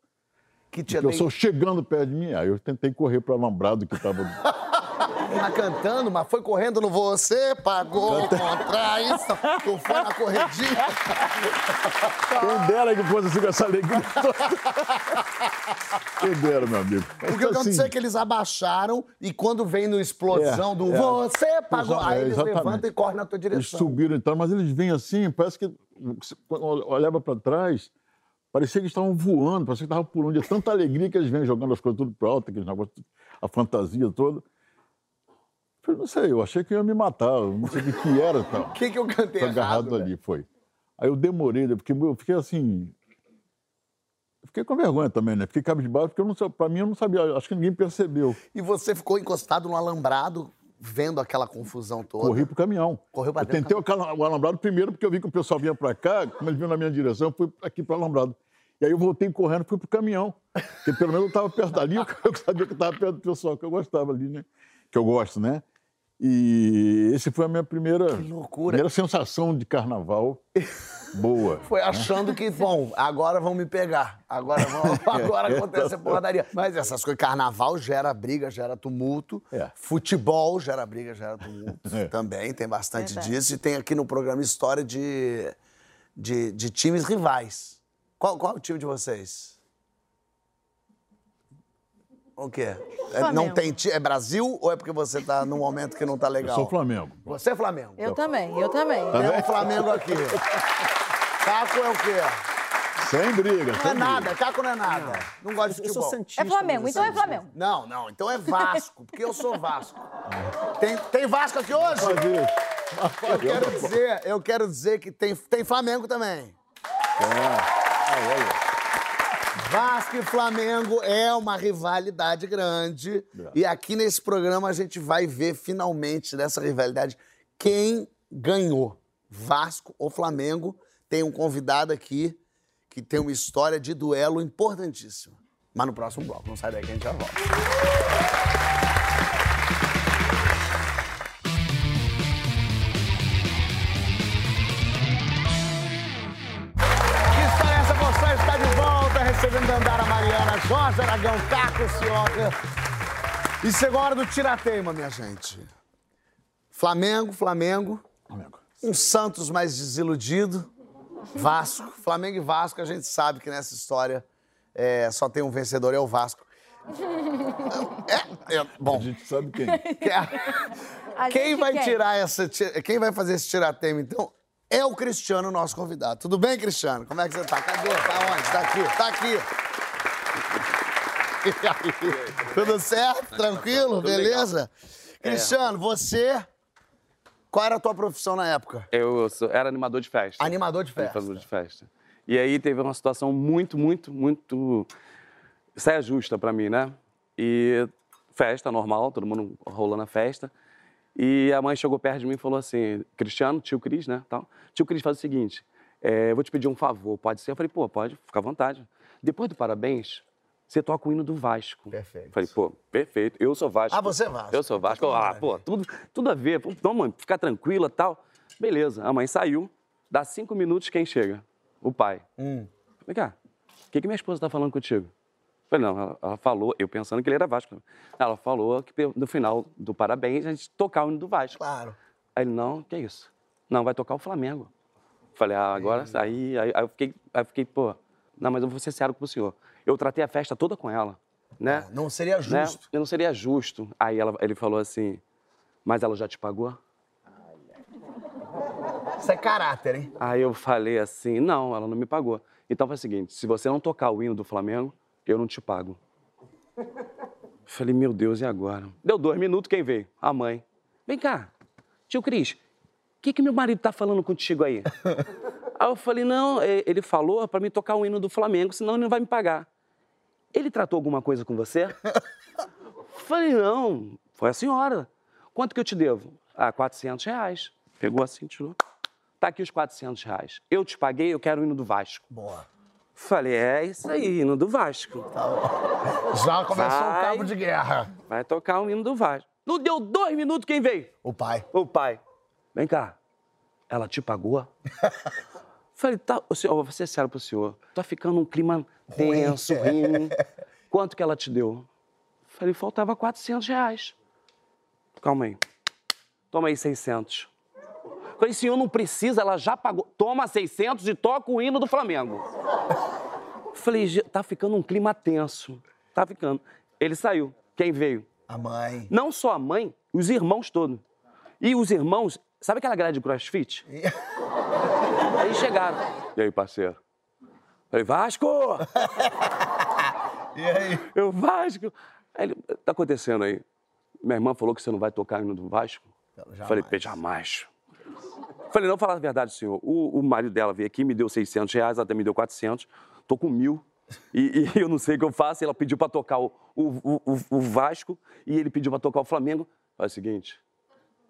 Que tinha Que eu sou chegando perto de mim, aí eu tentei correr para o alambrado que estava. [laughs] Tá cantando, mas foi correndo no você, pagou contra isso. Tu foi na corredinha. Quem dera que fosse assim com essa alegria toda. Quem dera, meu amigo. Mas, O que assim, aconteceu é que eles abaixaram e quando vem no explosão É, do é. você pagou, aí é, eles exatamente. levantam e correm na tua Eles direção. subiram e tal, mas eles vêm assim, parece que. Quando eu olhava para trás, Parecia que eles estavam voando, parecia que estavam pulando de tanta alegria que eles vêm jogando as coisas tudo para alto, aqueles negócios, a fantasia toda. Eu falei, não sei, eu achei que ia me matar, eu não sei o que era tal. [laughs] O que, que eu cantei errado? agarrado velho? ali, foi. Aí eu demorei, né, porque eu fiquei assim. eu Fiquei com vergonha também, né? Fiquei cabisbaixo, porque eu não, pra mim eu não sabia, acho que ninguém percebeu. E você ficou encostado no alambrado, vendo aquela confusão toda. Corri pro caminhão. Correu pra Eu dentro do tentei o, alambrado primeiro, porque eu vi que o pessoal vinha pra cá, como eles vinham na minha direção, eu fui aqui pro alambrado. E aí eu voltei correndo, fui pro caminhão. Porque pelo menos eu estava perto dali, [laughs] eu sabia que eu estava perto do pessoal que eu gostava ali, né? Que eu gosto, né? E esse foi a minha primeira, loucura. primeira sensação de carnaval boa. [laughs] Foi achando que, bom, agora vão me pegar. Agora, vão, [laughs] agora acontece a porradaria. Mas essas coisas, carnaval gera briga, gera tumulto. É. Futebol gera briga, gera tumulto. É. Também tem bastante disso. E tem aqui no programa história de, de, de times rivais. Qual, qual é o time de vocês? O quê? É, não tem ti- É Brasil ou é porque você tá num momento que não tá Eu legal? sou Flamengo. Você é Flamengo? Eu também, eu também. Tem um Flamengo aqui. Caco é o quê? Sem briga, Não sem é briga. nada, Caco não é nada. Não gosta de Eu sou futebol. santista. É Flamengo, mas então é Flamengo. Não, não, então é Vasco, porque eu sou Vasco. Tem, tem Vasco aqui hoje? Eu quero dizer, eu quero dizer que tem, tem Flamengo também. Vasco e Flamengo é uma rivalidade grande. E aqui nesse programa a gente vai ver finalmente dessa rivalidade quem ganhou. Vasco ou Flamengo. Tem um convidado aqui que tem uma história de duelo importantíssima. Mas no próximo bloco, não sai daí que a gente já volta. Jorge Aragão, Caco Sioca. E chegou a hora do tirateima, minha gente. Flamengo, Flamengo. Flamengo. Um Santos mais desiludido. Vasco. Flamengo e Vasco, a gente sabe que nessa história é, só tem um vencedor, é o Vasco. [laughs] É, é, A bom, gente sabe quem. A quem gente vai quer. tirar essa. Quem vai fazer esse tiratema, então, é o Cristiano, nosso convidado. Tudo bem, Cristiano? Como é que você tá? Cadê? Tá onde? Tá aqui, tá aqui. E [laughs] aí? Tudo certo? Tranquilo? Beleza? Cristiano, você. Qual era a tua profissão na época? Eu sou- era animador de festa. Animador de festa. Animador de festa. E aí teve uma situação muito, muito, muito saia justa pra mim, né? E festa normal, todo mundo rolando a festa. E a mãe chegou perto de mim e falou assim: Cristiano, tio Cris, né? Tal. Tio Cris, faz o seguinte: é, eu vou te pedir um favor, pode ser? Eu falei: pô, pode, fica à vontade. Depois do parabéns, você toca o hino do Vasco. Perfeito. Falei: pô, perfeito, eu sou Vasco. Ah, você é Vasco. Eu sou Vasco. Então, Ah, pô, tudo, tudo a ver. Então, mãe, ficar tranquila tal. Beleza, a mãe saiu. Dá cinco minutos, quem chega? O pai. Hum. Vem cá, o que, que minha esposa tá falando contigo? Falei, não, ela, ela falou, eu pensando que ele era Vasco. Ela falou que no final do parabéns a gente tocar o hino do Vasco. Claro. Aí ele, não, que isso? Não, vai tocar o Flamengo. Falei, ah, agora aí, aí, aí eu fiquei, aí eu fiquei, pô, não, mas eu vou ser sério com o senhor. Eu tratei a festa toda com ela, né? Não seria né? justo. Eu não seria justo. Aí ela- ele falou assim, mas ela já te pagou? Isso é caráter, hein? Aí eu falei assim, não, ela não me pagou. Então foi o seguinte, se você não tocar o hino do Flamengo, eu não te pago. Falei, meu Deus, e agora? Deu dois minutos, quem veio? A mãe. Vem cá, tio Cris, o que, que meu marido tá falando contigo aí? [laughs] aí eu falei, não, é, ele falou pra mim tocar o hino do Flamengo, senão ele não vai me pagar. Ele tratou alguma coisa com você? [laughs] Falei, não, foi a senhora. Quanto que eu te devo? Ah, 400 reais. Pegou assim, tirou. Tá aqui os 400 reais. Eu te paguei, eu quero o hino do Vasco. Boa. Falei, é isso aí, hino do Vasco. Já começou o Vai. cabo de guerra. Vai tocar o hino do Vasco. Não deu dois minutos, quem veio? O pai. O pai. Vem cá. Ela te pagou? [laughs] Falei, tá, o senhor, vou ser sério pro senhor. Tá ficando um clima tenso, ruim. [laughs] Quanto que ela te deu? Falei, faltava 400 reais. Calma aí. Toma aí 600. Falei, senhor, não precisa, ela já pagou. Toma 600 e toca o hino do Flamengo. Falei, "Ge- tá ficando um clima tenso. Tá ficando. Ele saiu. Quem veio? A mãe. Não só a mãe, os irmãos todos. E os irmãos, sabe aquela grade de crossfit? [laughs] Aí chegaram. E aí, parceiro? Falei, Vasco! [laughs] E aí? Eu, Vasco! Aí ele, tá acontecendo aí? Minha irmã falou que você não vai tocar no do Vasco? Jamais. Falei, "Pê, jamais. Falei, não, falar a verdade, senhor. O, o marido dela veio aqui, me deu 600 reais, ela até me deu 400. Tô com mil. E, e [laughs] eu não sei o que eu faço. Ela pediu pra tocar o, o, o, o Vasco e ele pediu pra tocar o Flamengo. Faz o seguinte,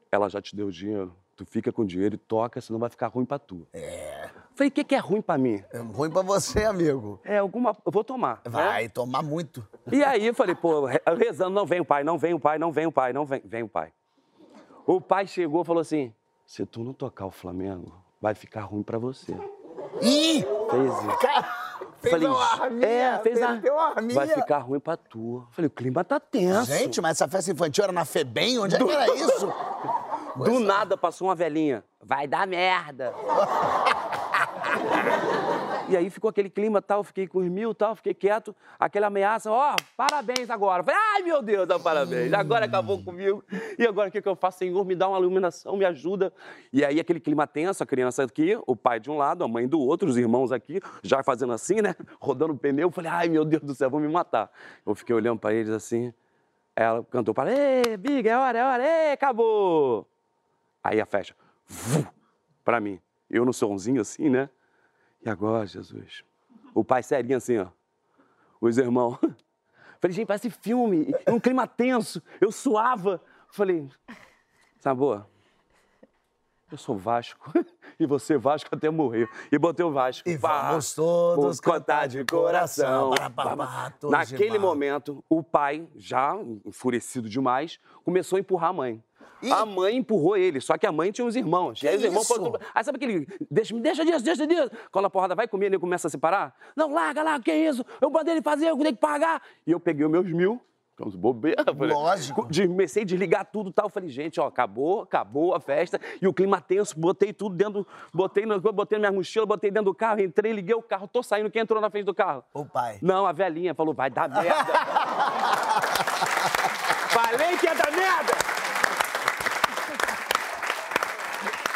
ela já te deu o dinheiro. Tu fica com o dinheiro e toca, senão vai ficar ruim pra tu. É. Falei, o que, que é ruim pra mim? É ruim pra você, amigo. É alguma. Eu vou tomar. né? Vai tomar muito. E aí eu falei, pô, re- rezando, não vem o pai, não vem o pai, não vem o pai, não vem, vem o pai. O pai chegou e falou assim: se tu não tocar o Flamengo, vai ficar ruim pra você. Ih! Fez isso. Cara, fez falei, uma arminha, é, fez a. meteu uma arminha. Vai ficar ruim pra tu. Falei, o clima tá tenso. Gente, mas essa festa infantil era na FEBEM? Onde é que era isso? Do nada passou uma velhinha. Vai dar merda. E aí ficou aquele clima tal, fiquei com os mil tal, fiquei quieto, aquela ameaça, ó, parabéns agora. Falei, ai meu Deus, dá parabéns, agora acabou comigo. E agora o que, que eu faço? Senhor, me dá uma iluminação, me ajuda. E aí aquele clima tenso, a criança aqui, o pai de um lado, a mãe do outro, os irmãos aqui, já fazendo assim, né? [laughs] Rodando o pneu. Falei, ai meu Deus do céu, vão me matar. Eu fiquei olhando para eles assim, ela cantou para, ê, Big, é hora, é hora, ê, acabou. Aí a festa, vu, pra mim. Eu no somzinho assim, né? E agora, Jesus? O pai serinho assim, ó. Os irmãos. [laughs] Falei, gente, parece filme. Um clima tenso. Eu suava. Falei, sabor, eu sou Vasco. [laughs] E você Vasco até morrer. E botei o Vasco. E Pá, vamos todos cantar de coração. Para, para, para, Naquele momento, o pai, já enfurecido demais, começou a empurrar a mãe. Ih. A mãe empurrou ele, só que a mãe tinha os irmãos. Que e aí os irmãos foram tudo- Aí sabe aquele. Deixa, deixa disso, deixa disso. Quando a porrada vai comer, ele começa a separar. Não, larga lá, que isso? Eu mandei ele fazer, eu tenho que pagar. E eu peguei os meus mil. Ficamos bobeira. falei, Lógico. Comecei a desligar tudo e tal. Falei, gente, ó, acabou, acabou a festa. E o clima tenso, botei tudo dentro. Botei, no, botei na minha mochila, botei dentro do carro, entrei, liguei o carro, tô saindo. Quem entrou na frente do carro? O pai. Não, a velhinha falou, vai dar merda. [laughs] Falei que ia dar merda.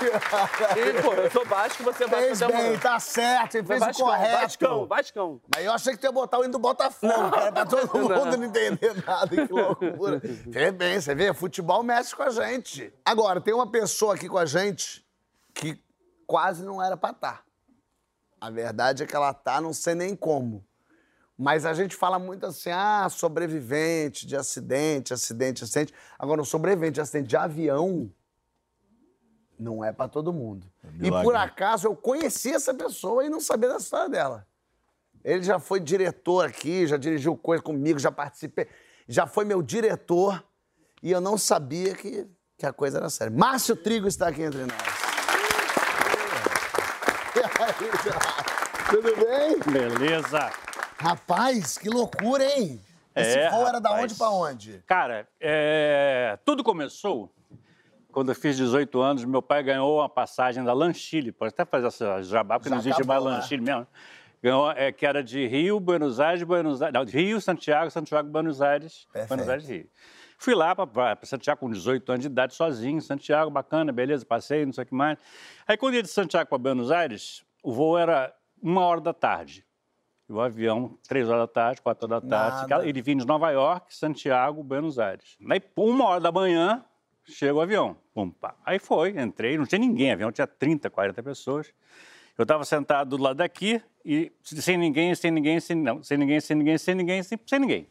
E, pô, eu sou Vasco, você vai Fez bem, tá certo, ele fez o Vascão, correto. Vascão, Vascão. Mas eu achei que tu ia botar o hino do Botafogo, cara, pra todo mundo não entender nada. Que loucura. Fez bem, você vê, futebol mexe com a gente. Agora, tem uma pessoa aqui com a gente que quase não era pra estar. A verdade é que ela tá, não sei nem como. Mas a gente fala muito assim, ah, sobrevivente de acidente, acidente, acidente. Agora, um sobrevivente de acidente de avião não é pra todo mundo. e milagre, por né? acaso eu conheci essa pessoa e não sabia da história dela. Ele já foi diretor aqui, já dirigiu coisa comigo, já participei, já foi meu diretor e eu não sabia que, que a coisa era séria. Márcio Trigo está aqui entre nós. [laughs] E aí, Tudo bem? Beleza. Rapaz, que loucura, hein? Esse É, voo era da onde pra onde? Cara, é, tudo começou quando eu fiz 18 anos. Meu pai ganhou uma passagem da Lanchile. Pode até fazer essa jabá, porque Já não existe mais né? Lanchile mesmo. Ganhou, é, que era de Rio, Buenos Aires, Buenos Aires. Não, Rio, Santiago, Santiago, Buenos Aires. Perfeito. Buenos Aires, Rio. Fui lá para Santiago com 18 anos de idade, sozinho. Santiago, bacana, beleza, passei, não sei o que mais. Aí, quando ia de Santiago para Buenos Aires, o voo era uma hora da tarde. E o avião, três horas da tarde, quatro horas da tarde. Nada. Ele vinha de Nova York, Santiago, Buenos Aires. Aí, uma hora da manhã, chega o avião. Pum, pá. Aí foi, entrei, não tinha ninguém, o avião tinha 30, 40 pessoas. Eu estava sentado do lado daqui e sem ninguém, sem ninguém, sem, não, sem ninguém, sem ninguém, sem ninguém, sem, sem ninguém.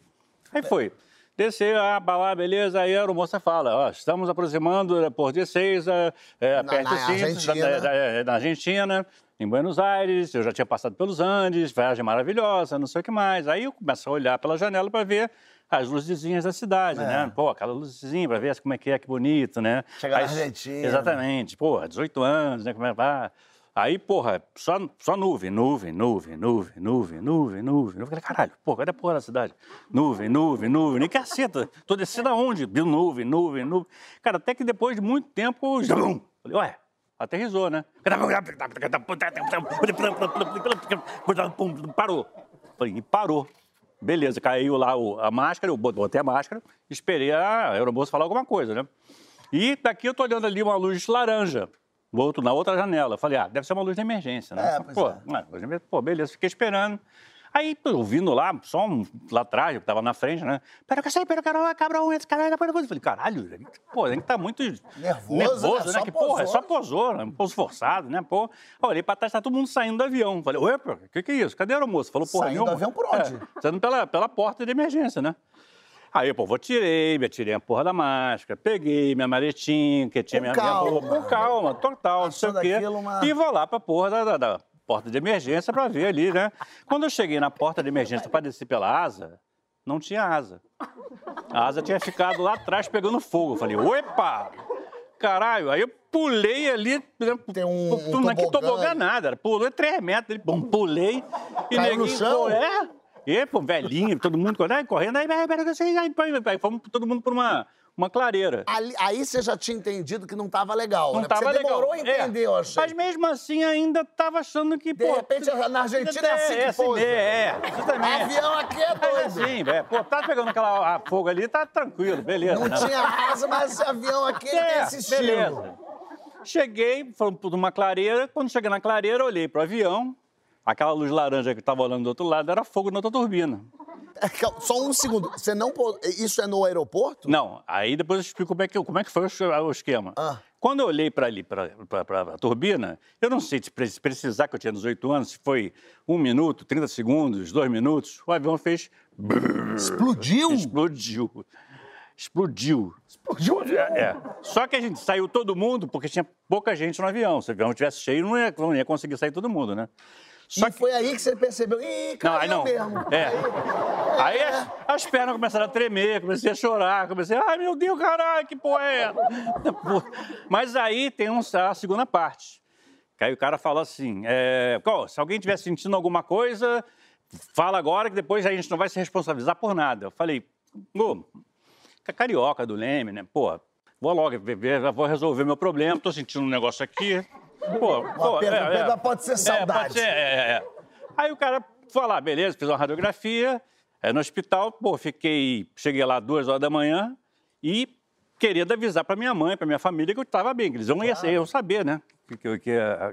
Aí foi. Desceu, ah, lá, beleza, aí a aeromoça fala, ó, estamos aproximando de Ezeiza, é, aperte na o cinto, Argentina. da- da- é, na Argentina, em Buenos Aires, eu já tinha passado pelos Andes, viagem maravilhosa, não sei o que mais. Aí eu começo a olhar pela janela para ver as luzezinhas da cidade, É. né? Pô, aquela luzezinha para ver como é que é, que bonito, né? Chegar na Aí- Argentina. Exatamente. Porra, 18 anos, né? Como é que vai? Aí, porra, só, só nuvem, nuvem, nuvem, nuvem, nuvem, nuvem, nuvem. Eu falei, caralho, pô, cadê a porra da cidade? Nuvem, nuvem, nuvem, nem caceta. Tô descendo aonde? Viu nuvem, nuvem, nuvem. Cara, até que depois de muito tempo, falei, ué, aterrizou, né? Parou. Falei, e parou. Beleza, caiu lá o- a máscara, eu botei a máscara, esperei a aeromoça falar alguma coisa, né? E daqui eu tô olhando ali uma luz laranja. no outro, na outra janela. Falei, ah, deve ser uma luz de emergência, né? É, pois pô, é. luz de emergência. pô, beleza, fiquei esperando. Aí, ouvindo lá, só um, lá atrás, eu tava na frente, né? Pera que eu sei, pera que eu cabrão, esse caralho, depois eu falei, caralho, pô, a gente tá muito Nervoso, nervoso né? né? Que, porra, é só posou. posou, né? Um pouso forçado, né? Pô, olhei pra trás, tá todo mundo saindo do avião. Falei, ué, o que que é isso? Cadê a aeromoça? Falou, porra, Saindo do avião por onde? É, saindo pela, pela porta de emergência, né? Aí, pô, vou tirei, me tirei a porra da máscara, peguei minha maletinha, que tinha Com minha, calma. minha roupa, com calma, total, não sei o quê. uma- E vou lá pra porra da, da- da porta de emergência pra ver ali, né? Quando eu cheguei na porta de emergência pra descer pela asa, não tinha asa. A asa tinha ficado lá atrás pegando fogo. Eu falei, opa! Caralho, aí eu pulei ali. né, Tem um- um não é que tobogã tobogã nada, pulei três metros, ele, bom, pulei. E Caiu no neguinho, chão? pô, É, e, pô, velhinho, todo mundo correndo, correndo, aí, aí, aí, aí, aí, aí, aí, fomos todo mundo por uma, uma clareira. Ali- aí você já tinha entendido que não tava legal, Não né? Tava você legal. demorou a entender, É, eu achei. Mas mesmo assim ainda tava achando que, De pô... repente, na Argentina é assim que assim pousa. mesmo, é, exatamente. Avião aqui é doido. assim, velho, pô, tá pegando aquela a fogo ali, tá tranquilo, beleza. Não né? tinha asa, mas esse avião aqui ele tem esse estilo. É, beleza. Cheguei, fomos por uma clareira. Quando cheguei na clareira, olhei pro avião. Aquela luz laranja que estava olhando do outro lado era fogo na outra turbina. [laughs] Só um segundo. Você não. Isso é no aeroporto? Não, aí depois eu explico como é que, como é que foi o es- o esquema. Ah. Quando eu olhei para ali, para a turbina, eu não sei se pre- se precisar, que eu tinha 18 anos, se foi um minuto, 30 segundos, dois minutos, o avião fez. Explodiu? Explodiu. Explodiu. Explodiu o avião. É, é. Só que a gente saiu todo mundo porque tinha pouca gente no avião. Se o avião estivesse cheio, não ia, não ia conseguir sair todo mundo, né? Só e foi aí que você percebeu. Ih, Não, caiu aí não. mesmo. É. Aí as, as pernas começaram a tremer, comecei a chorar, comecei, ai meu Deus, caralho, que porra é [laughs] Mas aí tem um, a segunda parte. Que aí o cara fala assim: é, "Pô, se alguém estiver sentindo alguma coisa, fala agora que depois a gente não vai se responsabilizar por nada. Eu falei, ô, que carioca do Leme, né? Pô, vou logo vou resolver meu problema, tô sentindo um negócio aqui. Pô, pô, no peito, mas pode ser saudade. É, pode ser, é, é, é. Aí o cara lá, beleza, fiz uma radiografia, é, no hospital, pô, fiquei, cheguei lá duas horas da manhã e queria avisar para minha mãe, para minha família que eu estava bem, que eles iam, iam saber, né, que, que,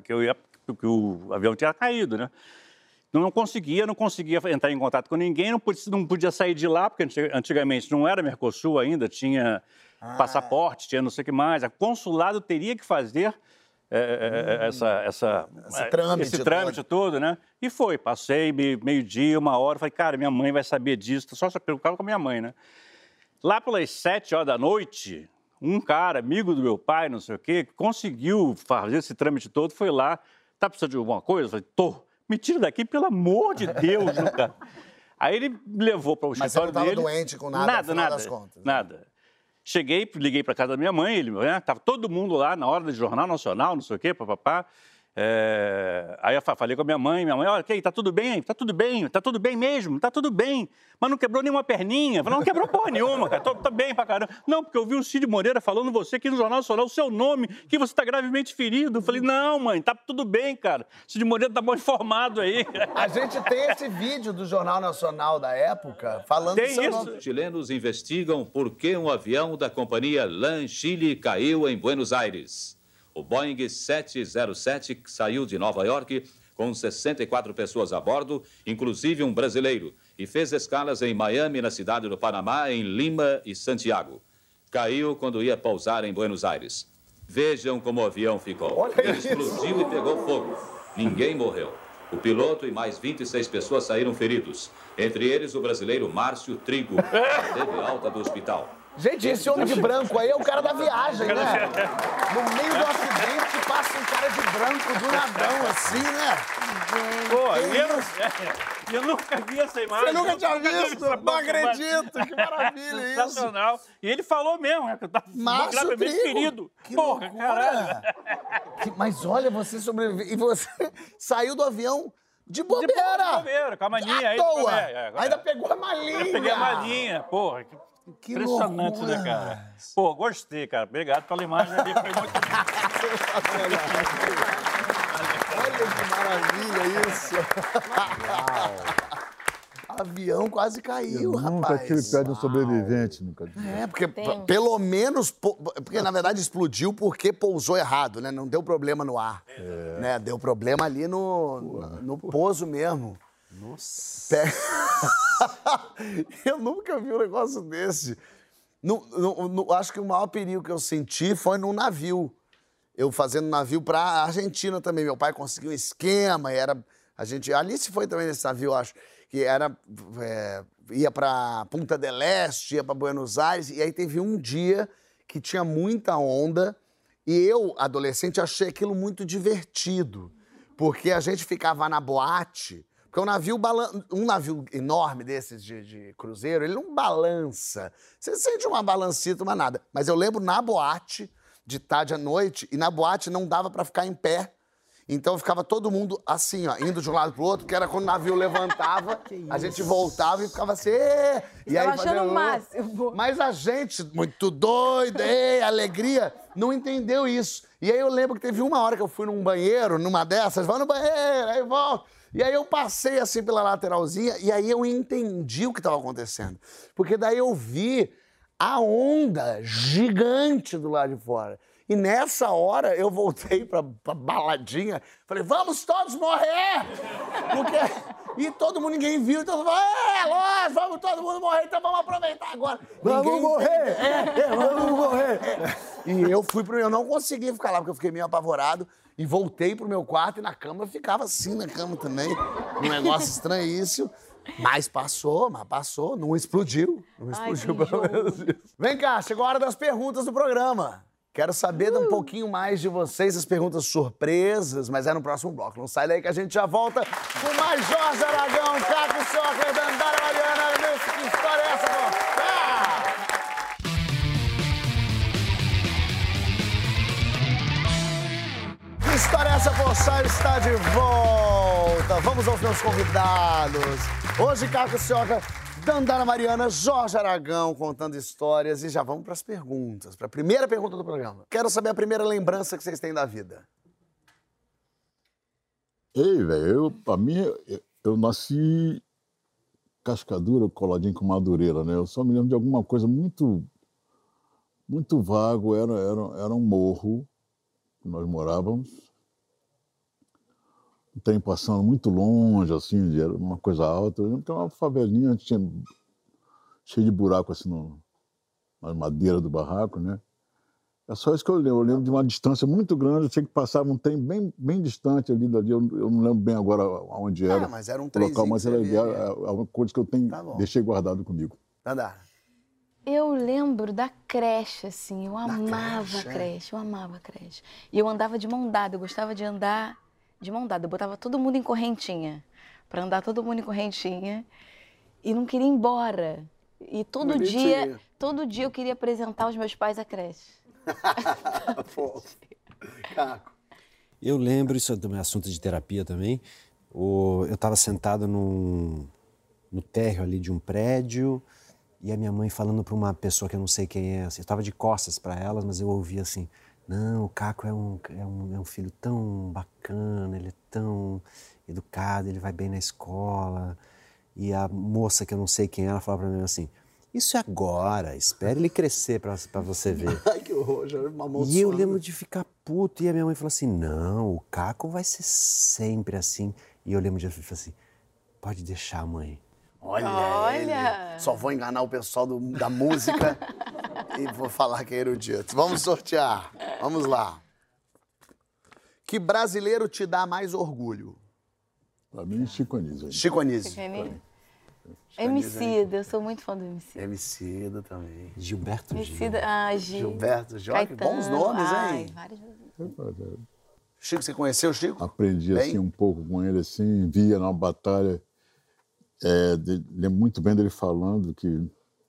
que, eu ia, que o avião tinha caído, né. Não conseguia, não conseguia entrar em contato com ninguém, não podia, não podia sair de lá, porque antig- antigamente não era Mercosul ainda, tinha passaporte, tinha não sei o que mais. O consulado teria que fazer é, é, é, essa, essa, Esse trâmite esse trâmite todo, né? E foi, passei me- meio-dia, uma hora, falei, cara, minha mãe vai saber disso, só se preocupava com a minha mãe, né? Lá pelas sete horas da noite, um cara, amigo do meu pai, não sei o quê, conseguiu fazer esse trâmite todo, foi lá, tá precisando de alguma coisa? Eu falei, tô, me tira daqui, pelo amor de Deus, cara? [laughs] Aí ele me levou para o Mas você escritório não tava dele. doente com nada, Nada, nada, das contas, né? nada. Cheguei, liguei para casa da minha mãe, ele, né, tava todo mundo lá na hora do Jornal Nacional, não sei o quê, papapá. É, aí eu fa- falei com a minha mãe, minha mãe, olha, okay, tá tudo bem, tá tudo bem, tá tudo bem mesmo, tá tudo bem. Mas não quebrou nenhuma perninha. Eu Falei, não quebrou porra nenhuma, cara, tô, tô bem pra caramba. Não, porque eu vi o Cid Moreira falando você aqui no Jornal Nacional, o seu nome, que você tá gravemente ferido. Eu falei, não, mãe, tá tudo bem, cara. Cid Moreira tá bom informado aí. A gente tem esse vídeo do Jornal Nacional da época falando Tem seu isso? nome. Chilenos investigam por que um avião da companhia LAN Chile caiu em Buenos Aires. O Boeing 707 saiu de Nova York com 64 pessoas a bordo, inclusive um brasileiro, e fez escalas em Miami, na cidade do Panamá, em Lima e Santiago. Caiu quando ia pousar em Buenos Aires. Vejam como o avião ficou. Olha Ele isso. explodiu e pegou fogo. Ninguém morreu. O piloto e mais 26 pessoas saíram feridos. Entre eles, o brasileiro Márcio Trigo, que teve alta do hospital. Gente, esse homem de branco aí é o cara da viagem, né? No meio do acidente passa um cara de branco do nadão, assim, né? Pô, eu, [laughs] eu nunca vi essa imagem. Você nunca tinha visto? porra, Não acredito, que maravilha isso. Sensacional. E ele falou mesmo, né, que eu tava Márcio gravemente Trigo. ferido. Que Porra, caralho. Que- mas olha, você sobreviveu. E você [laughs] saiu do avião de bobeira. de bobeira, com a maninha À aí. toa. é, é. Ainda pegou a malinha. Eu peguei a malinha, porra. Que, Que impressionante, loucura. né, cara? Pô, gostei, cara. Obrigado pela imagem ali, foi muito [laughs] Olha que maravilha isso. avião quase caiu, Eu nunca rapaz. tive perto de um sobrevivente, nunca tive. É, porque Tem. pelo menos. po- Porque na verdade explodiu porque pousou errado, né? Não deu problema no ar. Né? Deu problema ali no, no pouso mesmo. Nossa. Pe- [laughs] eu nunca vi um negócio desse. No- no- no- acho que o maior perigo que eu senti foi num navio. Eu fazendo navio pra Argentina também. Meu pai conseguiu um esquema, era. A gente. A Alice foi também nesse navio, acho. Que era. é, ia pra Punta del Este, ia pra Buenos Aires, e aí teve um dia que tinha muita onda, e eu, adolescente, achei aquilo muito divertido. Porque a gente ficava na boate. Porque um navio, balan... um navio enorme desses de, de cruzeiro, ele não balança. Você sente uma balancita, uma nada. Mas eu lembro na boate, de tarde à noite, e na boate não dava pra ficar em pé. Então ficava todo mundo assim, ó, indo de um lado pro outro, que era quando o navio levantava, [laughs] a gente voltava e ficava assim. "Ê!" E Tava fazia- achando o máximo. Mas a gente, muito doida, ei, alegria, não entendeu isso. E aí eu lembro que teve uma hora que eu fui num banheiro, numa dessas, vai no banheiro, aí volta. E aí eu passei assim pela lateralzinha e aí eu entendi o que estava acontecendo. Porque daí eu vi a onda gigante do lado de fora. E nessa hora eu voltei pra, pra baladinha, falei, vamos todos morrer! Porque. E todo mundo, ninguém viu, então falou, é, lógico, vamos todo mundo morrer, então vamos aproveitar agora. Vamos Ninguém- morrer! É, é, Vamos morrer! e eu fui pro. Eu não consegui ficar lá, porque eu fiquei meio apavorado. E voltei pro meu quarto e na cama eu ficava assim na cama também. Um negócio estranhíssimo. Mas passou, mas passou, não explodiu. Não Ai, explodiu, que pelo menos isso. Vem cá, chegou a hora das perguntas do programa. Quero saber Uh! um pouquinho mais de vocês, as perguntas surpresas, mas é no próximo bloco. Não sai daí que a gente já volta com mais Jorge Aragão, Caco Soccer, Dandara Mariana. Nesse que história é essa, pô? Ah! Que história é essa, Pochá está de volta. Vamos aos meus convidados. Hoje, Caco Sioca, Dandara Mariana, Jorge Aragão contando histórias e já vamos para as perguntas. Para a primeira pergunta do programa. Quero saber a primeira lembrança que vocês têm da vida. Ei, velho, pra mim, eu, eu nasci cascadura, coladinho com madureira, né? Eu só me lembro de alguma coisa muito, muito vago. Era, era, era um morro que nós morávamos. Um trem passando muito longe, assim, era uma coisa alta. Eu lembro que era uma favelinha, tinha cheio de buraco, assim, no, na madeira do barraco, né? É só isso que eu lembro. Eu lembro de uma distância muito grande. Eu tinha que passar um trem bem, bem distante ali dali. Eu, eu não lembro bem agora aonde era. Ah, mas era um o local, mas era via é, ali. é uma coisa que eu tenho, Tá deixei guardado comigo. Dandara. Eu lembro da creche, assim, eu amava creche, a é? creche, eu amava a creche. E eu andava de mão dada, eu gostava de andar de mão dada. Eu botava todo mundo em correntinha, pra andar todo mundo em correntinha. E não queria ir embora. E todo Bonitinho. dia, todo dia eu queria apresentar os meus pais à creche. [laughs] Pô. Caco. Eu lembro, isso é um assunto de terapia também. O- eu estava sentado num, no térreo ali de um prédio e a minha mãe falando para uma pessoa que eu não sei quem é. assim, eu estava de costas para elas, mas eu ouvi assim: Não, o Caco é um, é, um, é um filho tão bacana, ele é tão educado, ele vai bem na escola. E a moça que eu não sei quem é, ela falava para mim assim: Isso é agora, espere ele crescer para você ver. [laughs] Ai, que horror, já mamou E eu lembro de ficar puto. E a minha mãe falou assim: não, o Caco vai ser sempre assim. E eu lembro de falar assim: pode deixar, mãe. Olha, Olha! ele. Só vou enganar o pessoal do- da música [laughs] e vou falar que é erudito. Vamos sortear. Vamos lá. Que brasileiro te dá mais orgulho? Para mim, Chico Anísio. Chico Anísio. Pequenininho. Emicida, eu sou muito fã do Emicida. Emicida também. Gilberto Gil. Emicida, ah, Gi. Gilberto Gil. Que bons Caetano, nomes, ai, hein? vários- Chico, você conheceu o Chico? Aprendi Bem? assim um pouco com ele, assim, via na batalha. É, de- lembro muito bem dele falando que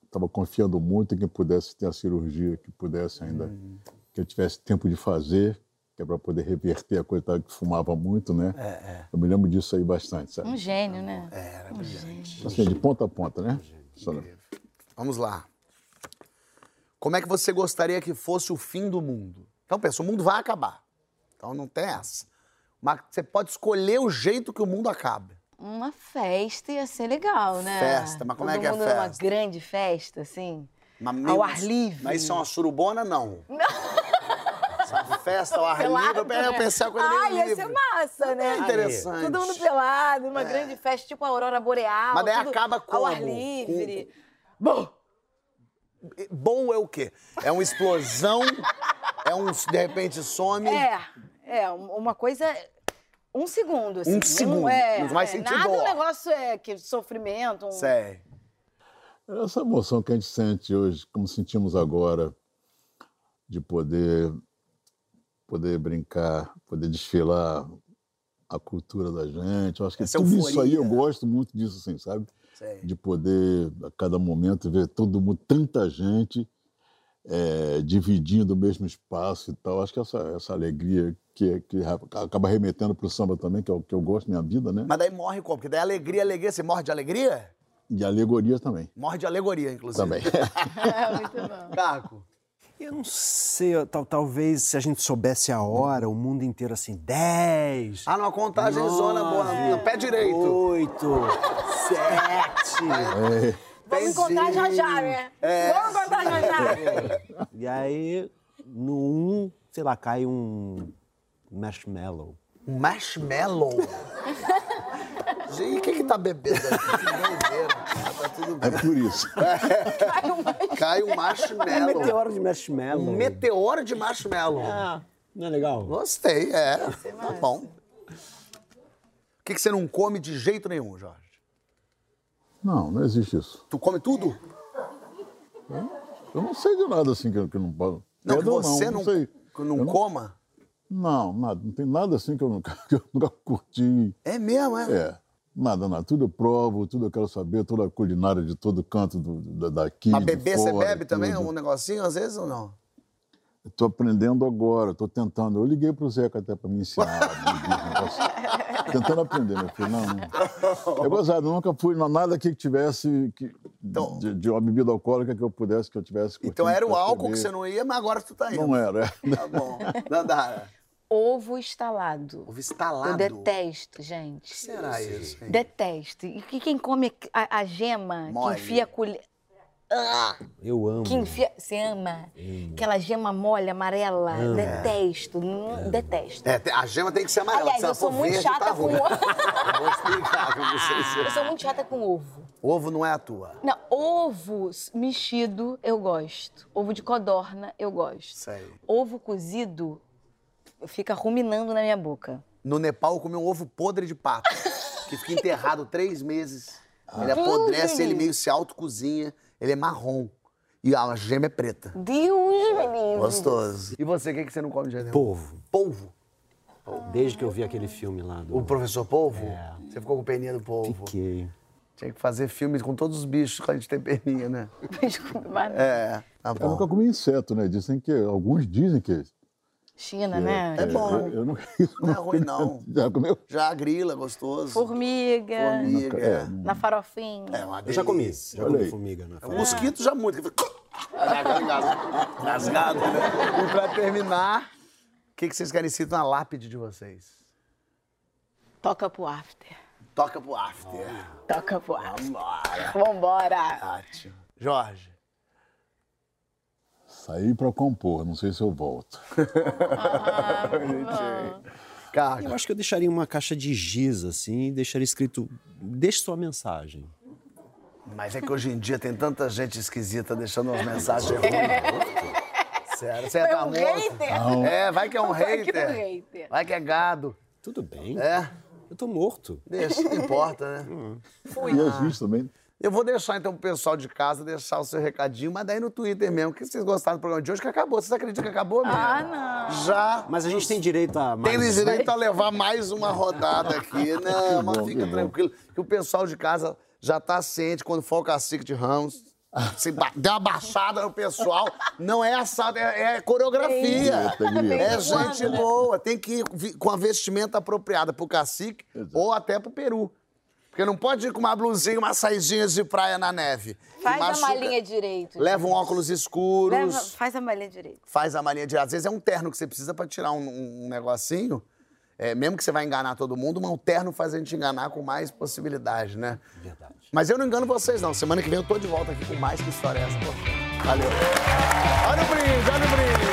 estava confiando muito em que pudesse ter a cirurgia, que pudesse ainda, Hum. que eu tivesse tempo de fazer, que é para poder reverter a coisa que fumava muito, né? É, Eu me lembro disso aí bastante, sabe? Um gênio, né? Era um brilhante. gênio. Assim, de ponta a ponta, né? Só- Vamos lá. Como é que você gostaria que fosse o fim do mundo? Então, pensa, o mundo vai acabar. Então não tem essa. Mas você pode escolher o jeito que o mundo acaba. Uma festa ia ser legal, né? Festa, mas como é Todo que é mundo numa festa? grande festa, assim. Mas Ao meio- ar livre. Mas isso é uma surubona, não? Não. Essa festa ao ar Pelado, livre, eu- eu né? pensei uma coisa meio Ah, ia livre. ser massa, né? É interessante. Todo mundo pelado, uma grande festa, tipo a Aurora Boreal. Mas daí tudo acaba Ao ar como? livre. Bom é o quê? É uma explosão? é um, de repente, some? É, é, um- uma coisa. Um segundo, assim. Um segundo, é, não vai é, sentir nada dor. um negócio é que sofrimento. Um... Sei. Essa emoção que a gente sente hoje, como sentimos agora, de poder, poder brincar, poder desfilar a cultura da gente. Eu acho que Essa tudo isso aí euforia. eu gosto muito disso, assim, sabe? Sei. De poder, a cada momento, ver todo mundo, tanta gente eh, dividindo o mesmo espaço e tal. Acho que essa, essa alegria que, que acaba remetendo para o samba também, que é o que eu gosto minha vida, né? Mas daí morre como? Porque daí alegria, alegria, você morre de alegria? E alegoria também. Morre de alegoria, inclusive. Também. [laughs] É, muito bom. Caco. Eu não sei, tal- talvez se a gente soubesse a hora, o mundo inteiro assim, 10, Ah, numa contagem zona boa, no pé direito. 8, 7. É, Vamos encontrar já já, né? É. Vamos encontrar já já. E aí, no 1, sei lá, cai um marshmallow. Um marshmallow. Gente, o que que tá bebendo aqui? Tá tudo bem. é por isso. [laughs] Cai um Um marshmallow. meteoro de marshmallow. Um meteoro de marshmallow. Ah, não é legal? Gostei, é. Tá bom. O que, que você não come de jeito nenhum, Jorge? Não, não existe isso. Tu come tudo? Eu não sei de nada assim que, eu- que eu não posso. Não, que você não, sei. que não Eu coma? Não, nada. Não tem nada assim que eu nunca, [laughs] que eu nunca curti. É mesmo, é? É. Nada, nada. Tudo eu provo, tudo eu quero saber, toda a culinária de todo canto do, da- daqui. Mas beber, você bebe também tudo. um negocinho às vezes ou não? Estou aprendendo agora, estou tentando. Eu liguei para o Zeca até para me ensinar. negócio. [laughs] tentando aprender, meu filho. Não, não. É gozado, eu nunca fui na- nada que tivesse que, Então- de, de uma bebida alcoólica que eu pudesse, que eu tivesse Então era o álcool que beber. você não ia, mas agora tu tá indo. Não era. é. Tá bom. Dandara. Ovo estalado. Ovo estalado. Eu detesto, gente. O que será isso? hein? Detesto. E que quem come a, a gema, Mole. que enfia a colher. Ah, Eu amo. que enfia. Você ama? Aquela gema mole, amarela. Detesto. Não, Detesto. É, a gema tem que ser amarela. Aliás, se eu sou muito verde, chata tá com ovo. [laughs] Vou explicar pra vocês. [laughs] Eu sou muito chata com ovo. Ovo não é a tua. Não, ovo mexido eu gosto. Ovo de codorna eu gosto. Sei. Ovo cozido fica ruminando na minha boca. No Nepal eu comi um ovo podre de pato, que fica enterrado três meses. Ele apodrece, ele meio se autocozinha, ele é marrom. E a gema é preta. Deus, menino. Gostoso. E você, o que, que você não come de jeito nenhum? Polvo. Polvo. Desde que eu vi aquele filme lá do... O professor Polvo? Você ficou com peninha do polvo. Fiquei. Tinha que fazer filmes com todos os bichos que a gente tem peninha, né? [laughs] Desculpa, mas- É, tá Eu nunca bom. comi inseto, né? Dizem que, alguns dizem que. China, né? É bom. Eu, eu [laughs] eu Não é ruim, não. [laughs] Já comeu? Já grila, gostoso. Formiga. Formiga. É, Na farofinha. É uma Eu já comi. Já Olha comi aí. formiga na O mosquito já muito. [laughs] Rasgado, né? E pra terminar, o que, que vocês querem escrito na lápide de vocês? Toca pro after. Toca pro after. Toca pro after. Vambora. Vambora. Ótimo. Jorge. Saí para compor, não sei se eu volto. [laughs] Eu Caga. acho que eu deixaria uma caixa de giz, assim, e deixaria escrito, deixe sua mensagem. Mas é que hoje em dia tem tanta gente esquisita deixando umas [laughs] mensagens ruins. Sério, você É tá um morto. É, vai que é um Vai que é um hater. Vai que é gado. Tudo bem. É, Eu tô morto. deixa, não importa, né? E existe também. Eu vou deixar então pro pessoal de casa deixar o seu recadinho, mas daí no Twitter mesmo, que vocês gostaram do programa de hoje, que acabou. Vocês acreditam que acabou mesmo? Ah, não. Já Mas a gente tem direito a mais... tem direito a levar mais uma rodada aqui. [laughs] Não, mas fica tranquilo, que o pessoal de casa já tá ciente quando for o cacique de Ramos. Ba- der uma baixada no pessoal, não é assalto, é, é coreografia. É gente boa, tem que ir com a vestimenta apropriada pro cacique ou até pro peru. Porque não pode ir com uma blusinha, umas saidinhas de praia na neve. Faz a machuca. malinha direito. Leva um óculos escuros. Leva- faz a malinha direito. Faz a malinha de. Às vezes é um terno que você precisa pra tirar um, um negocinho. é, mesmo que você vai enganar todo mundo, um terno faz a gente enganar com mais possibilidade, né? Verdade. Mas eu não engano vocês, não. Semana que vem eu tô de volta aqui com mais que história é essa. Pô. Valeu. Olha o brinde, olha o brinde.